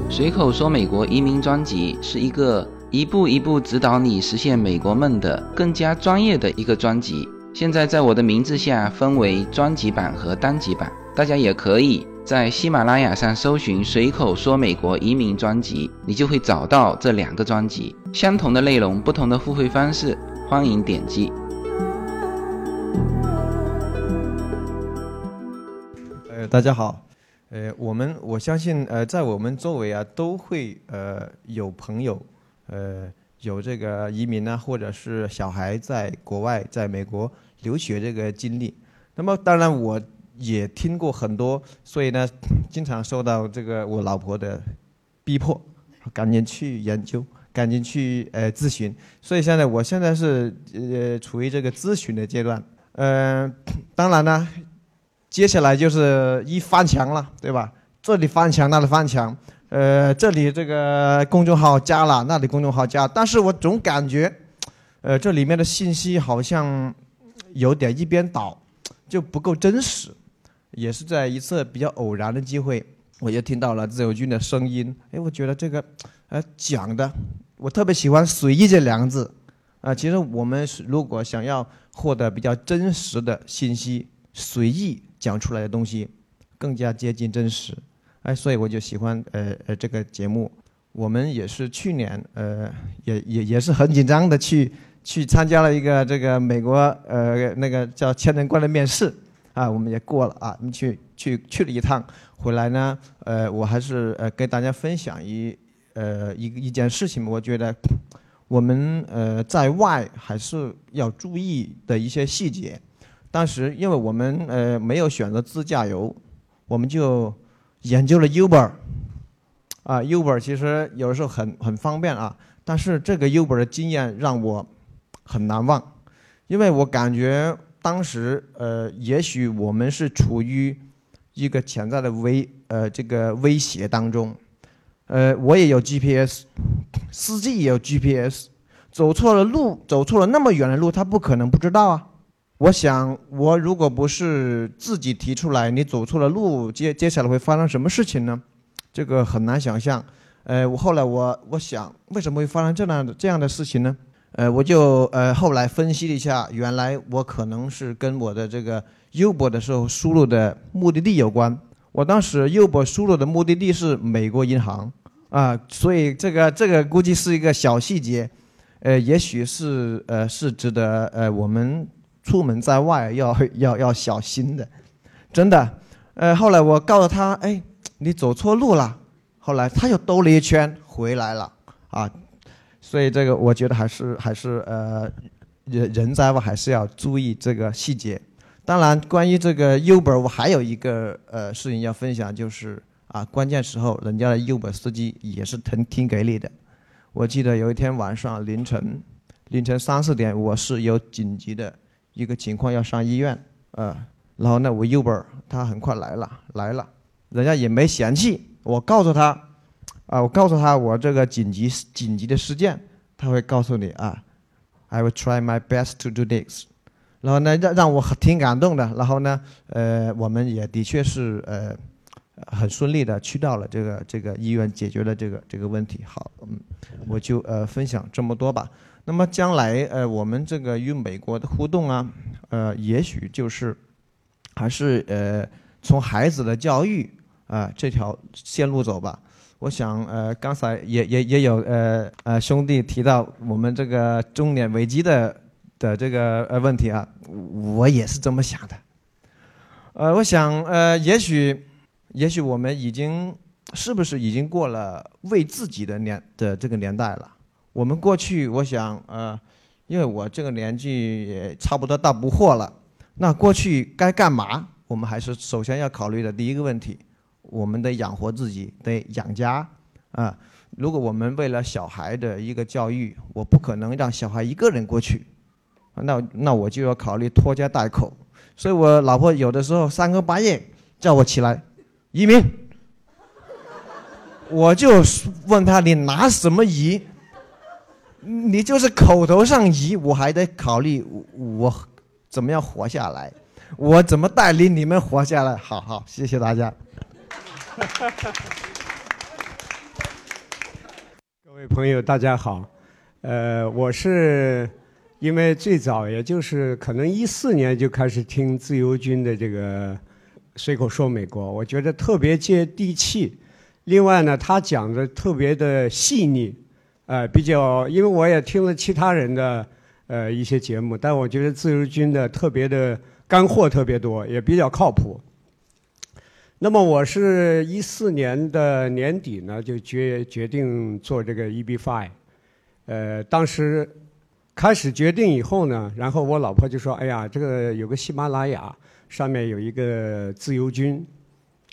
随口说美国移民专辑是一个一步一步指导你实现美国梦的更加专业的一个专辑。现在在我的名字下分为专辑版和单集版，大家也可以在喜马拉雅上搜寻“随口说美国移民专辑”，你就会找到这两个专辑。相同的内容，不同的付费方式，欢迎点击。呃，大家好。呃，我们我相信，呃，在我们周围啊，都会呃有朋友，呃，有这个移民啊，或者是小孩在国外，在美国留学这个经历。那么，当然我也听过很多，所以呢，经常受到这个我老婆的逼迫，赶紧去研究，赶紧去呃咨询。所以现在我现在是呃处于这个咨询的阶段。嗯，当然呢。接下来就是一翻墙了，对吧？这里翻墙，那里翻墙，呃，这里这个公众号加了，那里公众号加，但是我总感觉，呃，这里面的信息好像有点一边倒，就不够真实。也是在一次比较偶然的机会，我就听到了自由军的声音，哎，我觉得这个，呃，讲的，我特别喜欢“随意”这两个字，啊，其实我们如果想要获得比较真实的信息，随意。讲出来的东西更加接近真实，哎，所以我就喜欢呃呃这个节目。我们也是去年呃也也也是很紧张的去去参加了一个这个美国呃那个叫千人关的面试啊，我们也过了啊，我们去去去了一趟，回来呢呃我还是呃跟大家分享一呃一一件事情，我觉得我们呃在外还是要注意的一些细节。当时因为我们呃没有选择自驾游，我们就研究了 Uber，啊，Uber 其实有的时候很很方便啊，但是这个 Uber 的经验让我很难忘，因为我感觉当时呃也许我们是处于一个潜在的威呃这个威胁当中，呃我也有 GPS，司机也有 GPS，走错了路，走错了那么远的路，他不可能不知道啊。我想，我如果不是自己提出来，你走错了路，接接下来会发生什么事情呢？这个很难想象。呃，我后来我我想，为什么会发生这样的这样的事情呢？呃，我就呃后来分析了一下，原来我可能是跟我的这个 U 波的时候输入的目的地有关。我当时 U 波输入的目的地是美国银行啊，所以这个这个估计是一个小细节，呃，也许是呃是值得呃我们。出门在外要要要小心的，真的。呃，后来我告诉他，哎，你走错路了。后来他又兜了一圈回来了，啊，所以这个我觉得还是还是呃，人人在外还是要注意这个细节。当然，关于这个 Uber，我还有一个呃事情要分享，就是啊，关键时候人家的 Uber 司机也是挺挺给力的。我记得有一天晚上凌晨凌晨三四点，我是有紧急的。一个情况要上医院，呃，然后呢，我 Uber 他很快来了，来了，人家也没嫌弃。我告诉他，啊，我告诉他我这个紧急紧急的事件，他会告诉你啊，I will try my best to do this。然后呢，让让我挺感动的。然后呢，呃，我们也的确是呃很顺利的去到了这个这个医院，解决了这个这个问题。好，嗯，我就呃分享这么多吧。那么将来，呃，我们这个与美国的互动啊，呃，也许就是，还是呃，从孩子的教育啊这条线路走吧。我想，呃，刚才也也也有呃呃兄弟提到我们这个中年危机的的这个呃问题啊，我也是这么想的。呃，我想，呃，也许也许我们已经是不是已经过了为自己的年的这个年代了？我们过去，我想，呃，因为我这个年纪也差不多到不惑了，那过去该干嘛？我们还是首先要考虑的第一个问题，我们得养活自己，得养家，啊，如果我们为了小孩的一个教育，我不可能让小孩一个人过去，那那我就要考虑拖家带口，所以我老婆有的时候三更半夜叫我起来移民，我就问他你拿什么移？你就是口头上移，我还得考虑我怎么样活下来，我怎么带领你们活下来？好好，谢谢大家。各位朋友，大家好。呃，我是因为最早也就是可能一四年就开始听自由军的这个随口说美国，我觉得特别接地气。另外呢，他讲的特别的细腻，呃，比较，因为我也听了其他人的呃一些节目，但我觉得自由军的特别的干货特别多，也比较靠谱。那么我是一四年的年底呢，就决决定做这个 EB five，呃，当时开始决定以后呢，然后我老婆就说：“哎呀，这个有个喜马拉雅上面有一个自由军，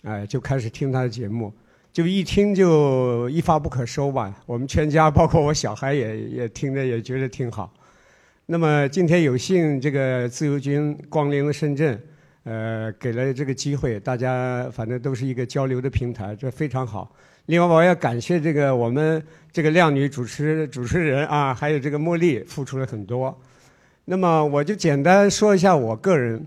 哎，就开始听他的节目。”就一听就一发不可收吧，我们全家包括我小孩也也听着也觉得挺好。那么今天有幸这个自由军光临了深圳，呃，给了这个机会，大家反正都是一个交流的平台，这非常好。另外我要感谢这个我们这个靓女主持主持人啊，还有这个茉莉付出了很多。那么我就简单说一下我个人，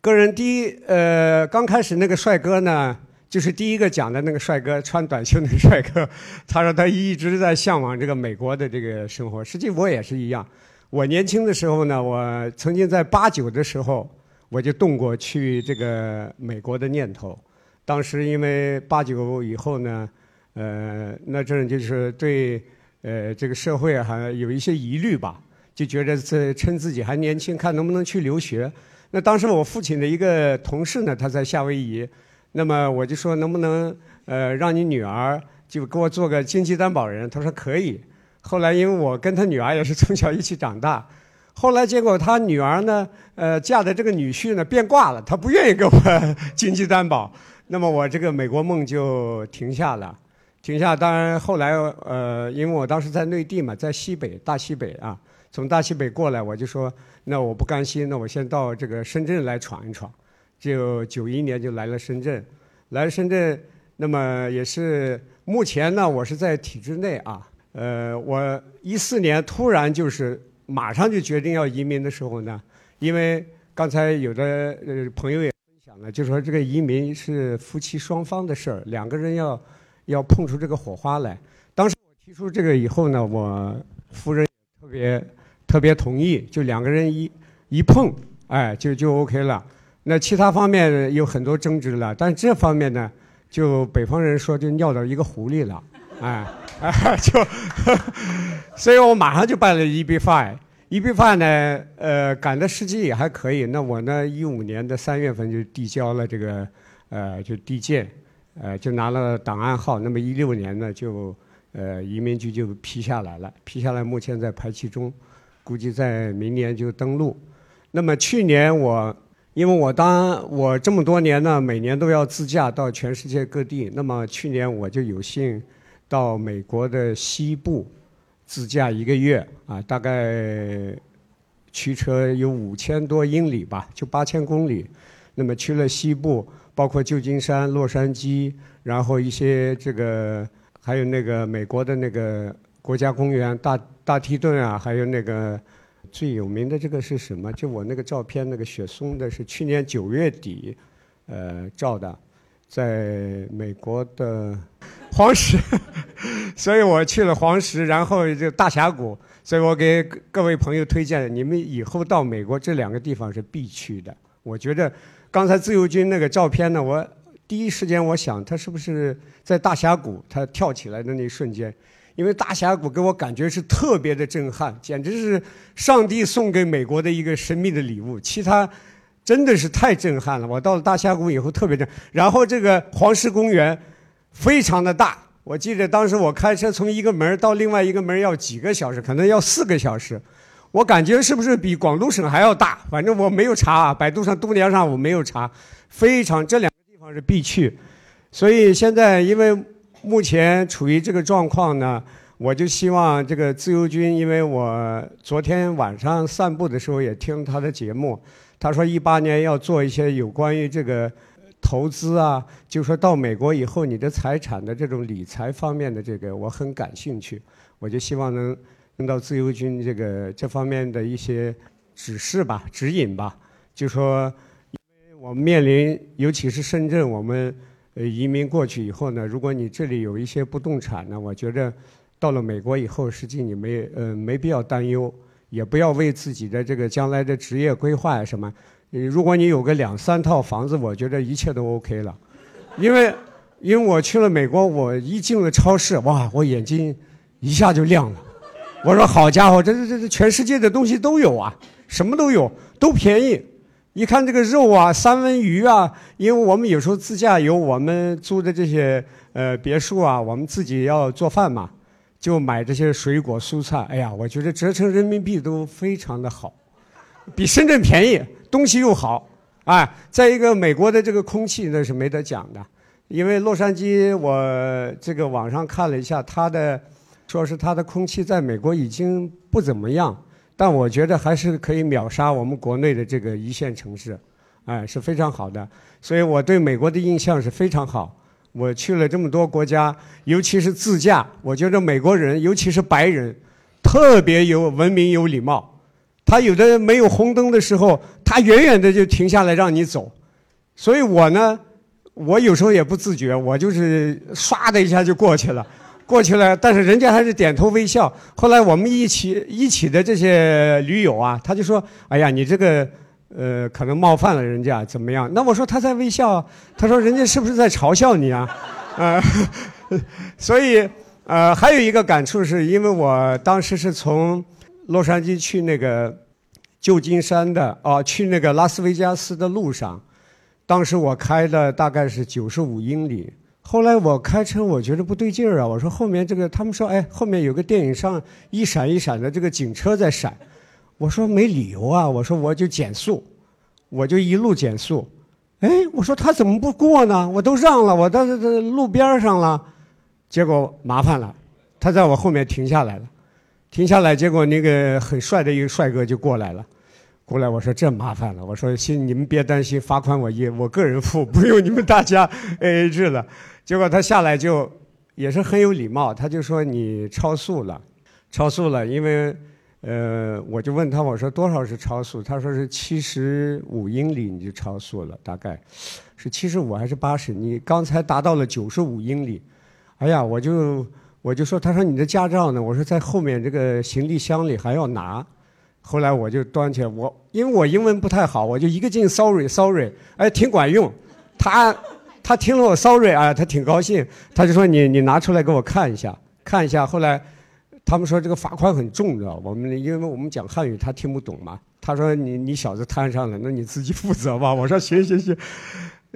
个人第一，呃，刚开始那个帅哥呢。就是第一个讲的那个帅哥，穿短袖那个帅哥，他说他一直在向往这个美国的这个生活。实际我也是一样，我年轻的时候呢，我曾经在八九的时候，我就动过去这个美国的念头。当时因为八九以后呢，呃，那阵就是对呃这个社会还有一些疑虑吧，就觉得这趁自己还年轻，看能不能去留学。那当时我父亲的一个同事呢，他在夏威夷。那么我就说能不能呃让你女儿就给我做个经济担保人？他说可以。后来因为我跟他女儿也是从小一起长大，后来结果他女儿呢呃嫁的这个女婿呢变卦了，他不愿意给我 经济担保。那么我这个美国梦就停下了，停下。当然后来呃因为我当时在内地嘛，在西北大西北啊，从大西北过来，我就说那我不甘心，那我先到这个深圳来闯一闯。就九一年就来了深圳，来了深圳，那么也是目前呢，我是在体制内啊。呃，我一四年突然就是马上就决定要移民的时候呢，因为刚才有的呃朋友也分享了，就说这个移民是夫妻双方的事儿，两个人要要碰出这个火花来。当时我提出这个以后呢，我夫人特别特别同意，就两个人一一碰，哎，就就 OK 了。那其他方面有很多争执了，但这方面呢，就北方人说就尿到一个壶里了，哎，就，所以我马上就办了 EB5，EB5 呢，呃，赶的时机也还可以。那我呢，一五年的三月份就递交了这个，呃，就递件，呃，就拿了档案号。那么一六年呢，就，呃，移民局就批下来了，批下来目前在排期中，估计在明年就登陆。那么去年我。因为我当我这么多年呢，每年都要自驾到全世界各地。那么去年我就有幸到美国的西部自驾一个月啊，大概驱车有五千多英里吧，就八千公里。那么去了西部，包括旧金山、洛杉矶，然后一些这个还有那个美国的那个国家公园大大提顿啊，还有那个。最有名的这个是什么？就我那个照片，那个雪松的是去年九月底，呃，照的，在美国的黄石，所以我去了黄石，然后就大峡谷，所以我给各位朋友推荐，你们以后到美国这两个地方是必去的。我觉得刚才自由军那个照片呢，我第一时间我想他是不是在大峡谷，他跳起来的那一瞬间。因为大峡谷给我感觉是特别的震撼，简直是上帝送给美国的一个神秘的礼物。其他真的是太震撼了。我到了大峡谷以后特别震，然后这个黄石公园非常的大。我记得当时我开车从一个门到另外一个门要几个小时，可能要四个小时。我感觉是不是比广东省还要大？反正我没有查，百度上、度娘上我没有查。非常这两个地方是必去，所以现在因为。目前处于这个状况呢，我就希望这个自由军，因为我昨天晚上散步的时候也听他的节目，他说一八年要做一些有关于这个投资啊，就说到美国以后你的财产的这种理财方面的这个，我很感兴趣，我就希望能用到自由军这个这方面的一些指示吧、指引吧。就说，因为我们面临，尤其是深圳，我们呃移民过去以后呢，如果你这里有一些不动产呢，我觉着到了美国以后，实际你没呃没必要担忧，也不要为自己的这个将来的职业规划什么。如果你有个两三套房子，我觉得一切都 OK 了，因为因为我去了美国，我一进了超市，哇，我眼睛一下就亮了。我说好家伙，这这这这全世界的东西都有啊，什么都有，都便宜。一看这个肉啊，三文鱼啊，因为我们有时候自驾游，我们租的这些呃别墅啊，我们自己要做饭嘛，就买这些水果蔬菜。哎呀，我觉得折成人民币都非常的好，比深圳便宜，东西又好。哎，再一个，美国的这个空气那是没得讲的，因为洛杉矶我这个网上看了一下，它的说是它的空气在美国已经不怎么样，但我觉得还是可以秒杀我们国内的这个一线城市，哎，是非常好的。所以我对美国的印象是非常好。我去了这么多国家，尤其是自驾，我觉得美国人，尤其是白人，特别有文明有礼貌。他有的没有红灯的时候，他远远的就停下来让你走。所以我呢，我有时候也不自觉，我就是唰的一下就过去了，过去了，但是人家还是点头微笑。后来我们一起一起的这些驴友啊，他就说：“哎呀，你这个呃，可能冒犯了人家，怎么样？”那我说他在微笑，他说人家是不是在嘲笑你啊？啊 所以呃，还有一个感触是因为我当时是从洛杉矶去那个旧金山的哦，去那个拉斯维加斯的路上，当时我开的大概是九十五英里。后来我开车，我觉得不对劲儿啊！我说后面这个，他们说，哎，后面有个电影上一闪一闪的这个警车在闪。我说没理由啊！我说我就减速，我就一路减速。哎，我说他怎么不过呢？我都让了，我到这这路边上了，结果麻烦了，他在我后面停下来了。停下来，结果那个很帅的一个帅哥就过来了，过来我说这麻烦了，我说行，你们别担心，罚款我一我个人付，不用你们大家 A A 制了。结果他下来就也是很有礼貌，他就说你超速了，超速了，因为呃我就问他我说多少是超速，他说是七十五英里你就超速了，大概是七十五还是八十？你刚才达到了九十五英里，哎呀，我就。我就说，他说你的驾照呢？我说在后面这个行李箱里还要拿。后来我就端起来，我因为我英文不太好，我就一个劲 sorry sorry，哎，挺管用。他他听了我 sorry 啊，他挺高兴，他就说你你拿出来给我看一下，看一下。后来他们说这个罚款很重，知道我们因为我们讲汉语，他听不懂嘛。他说你你小子摊上了，那你自己负责吧。我说行行行。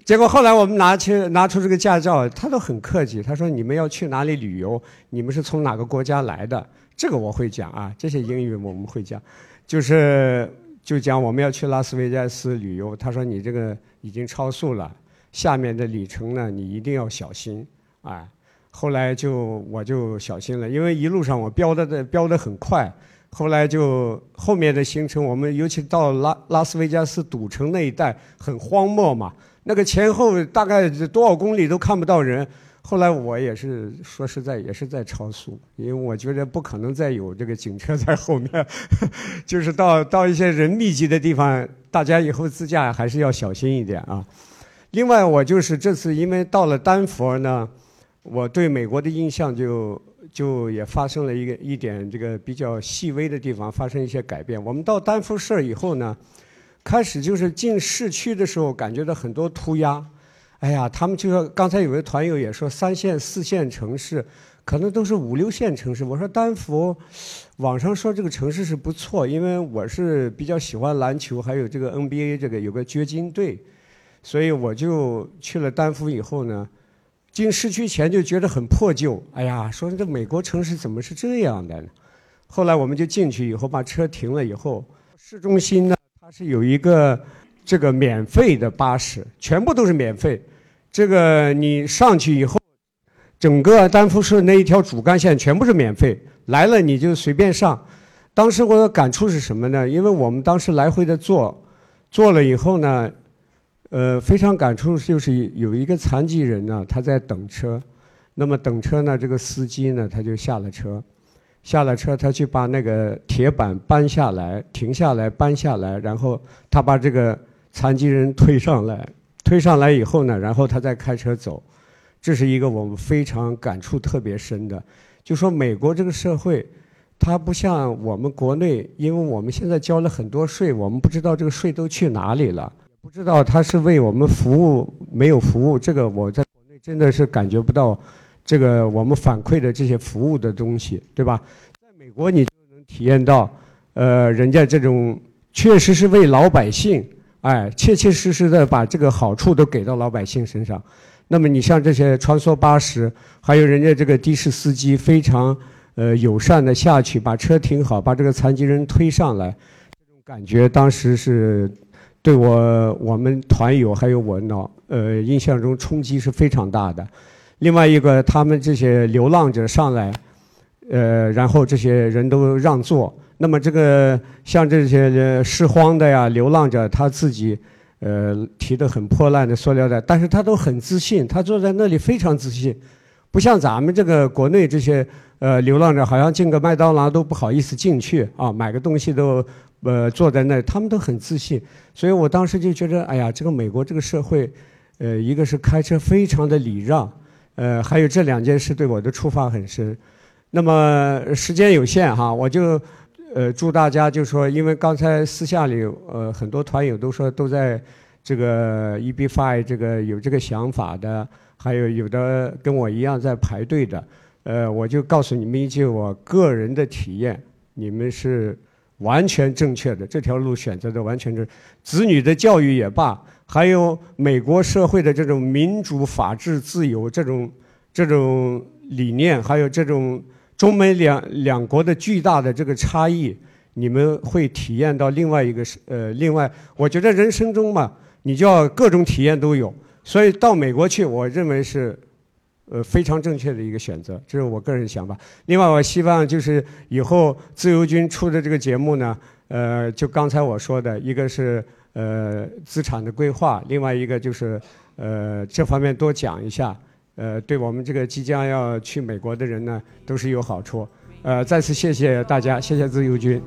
结果后来我们拿去拿出这个驾照，他都很客气。他说：“你们要去哪里旅游？你们是从哪个国家来的？”这个我会讲啊，这些英语我们会讲。就是就讲我们要去拉斯维加斯旅游。他说：“你这个已经超速了，下面的里程呢，你一定要小心。”哎，后来就我就小心了，因为一路上我飙的的飙的很快。后来就后面的行程，我们尤其到拉拉斯维加斯赌城那一带很荒漠嘛。那个前后大概多少公里都看不到人。后来我也是说实在也是在超速，因为我觉得不可能再有这个警车在后面，就是到到一些人密集的地方，大家以后自驾还是要小心一点啊。另外，我就是这次因为到了丹佛呢，我对美国的印象就就也发生了一个一点这个比较细微的地方发生一些改变。我们到丹佛市以后呢。开始就是进市区的时候，感觉到很多涂鸦。哎呀，他们就说，刚才有位团友也说，三线、四线城市可能都是五六线城市。我说丹佛，网上说这个城市是不错，因为我是比较喜欢篮球，还有这个 NBA 这个有个掘金队，所以我就去了丹佛以后呢，进市区前就觉得很破旧。哎呀，说这美国城市怎么是这样的？后来我们就进去以后，把车停了以后，市中心呢。是有一个这个免费的巴士，全部都是免费。这个你上去以后，整个丹佛市那一条主干线全部是免费，来了你就随便上。当时我的感触是什么呢？因为我们当时来回的坐，坐了以后呢，呃，非常感触就是有一个残疾人呢，他在等车，那么等车呢，这个司机呢，他就下了车，下了车，他去把那个铁板搬下来，停下来，搬下来，然后他把这个残疾人推上来，推上来以后呢，然后他再开车走，这是一个我们非常感触特别深的，就说美国这个社会，它不像我们国内，因为我们现在交了很多税，我们不知道这个税都去哪里了。不知道他是为我们服务没有服务，这个我在国内真的是感觉不到，这个我们反馈的这些服务的东西，对吧？在美国你就能体验到，呃，人家这种确实是为老百姓，哎，切切实实的把这个好处都给到老百姓身上。那么你像这些穿梭巴士，还有人家这个的士司机非常呃友善的下去把车停好，把这个残疾人推上来，这种感觉当时是。对我我们团友还有我呢，呃，印象中冲击是非常大的。另外一个，他们这些流浪者上来，呃，然后这些人都让座。那么这个像这些拾荒的呀、流浪者，他自己呃提的很破烂的塑料袋，但是他都很自信，他坐在那里非常自信，不像咱们这个国内这些呃流浪者，好像进个麦当劳都不好意思进去啊，买个东西都。呃，坐在那，他们都很自信，所以我当时就觉得，哎呀，这个美国这个社会，呃，一个是开车非常的礼让，呃，还有这两件事对我的触发很深。那么时间有限哈，我就呃祝大家就说，因为刚才私下里呃很多团友都说都在这个 EB Five 这个有这个想法的，还有有的跟我一样在排队的，呃，我就告诉你们一句我个人的体验，你们是。完全正确的这条路选择的完全正，子女的教育也罢，还有美国社会的这种民主、法治、自由这种这种理念，还有这种中美两两国的巨大的这个差异，你们会体验到另外一个是呃，另外，我觉得人生中嘛，你就要各种体验都有，所以到美国去，我认为是。呃，非常正确的一个选择，这是我个人想法。另外，我希望就是以后自由军出的这个节目呢，呃，就刚才我说的，一个是呃资产的规划另外一个就是呃这方面多讲一下呃对我们这个即将要去美国的人呢都是有好处。呃再次谢谢大家谢谢自由军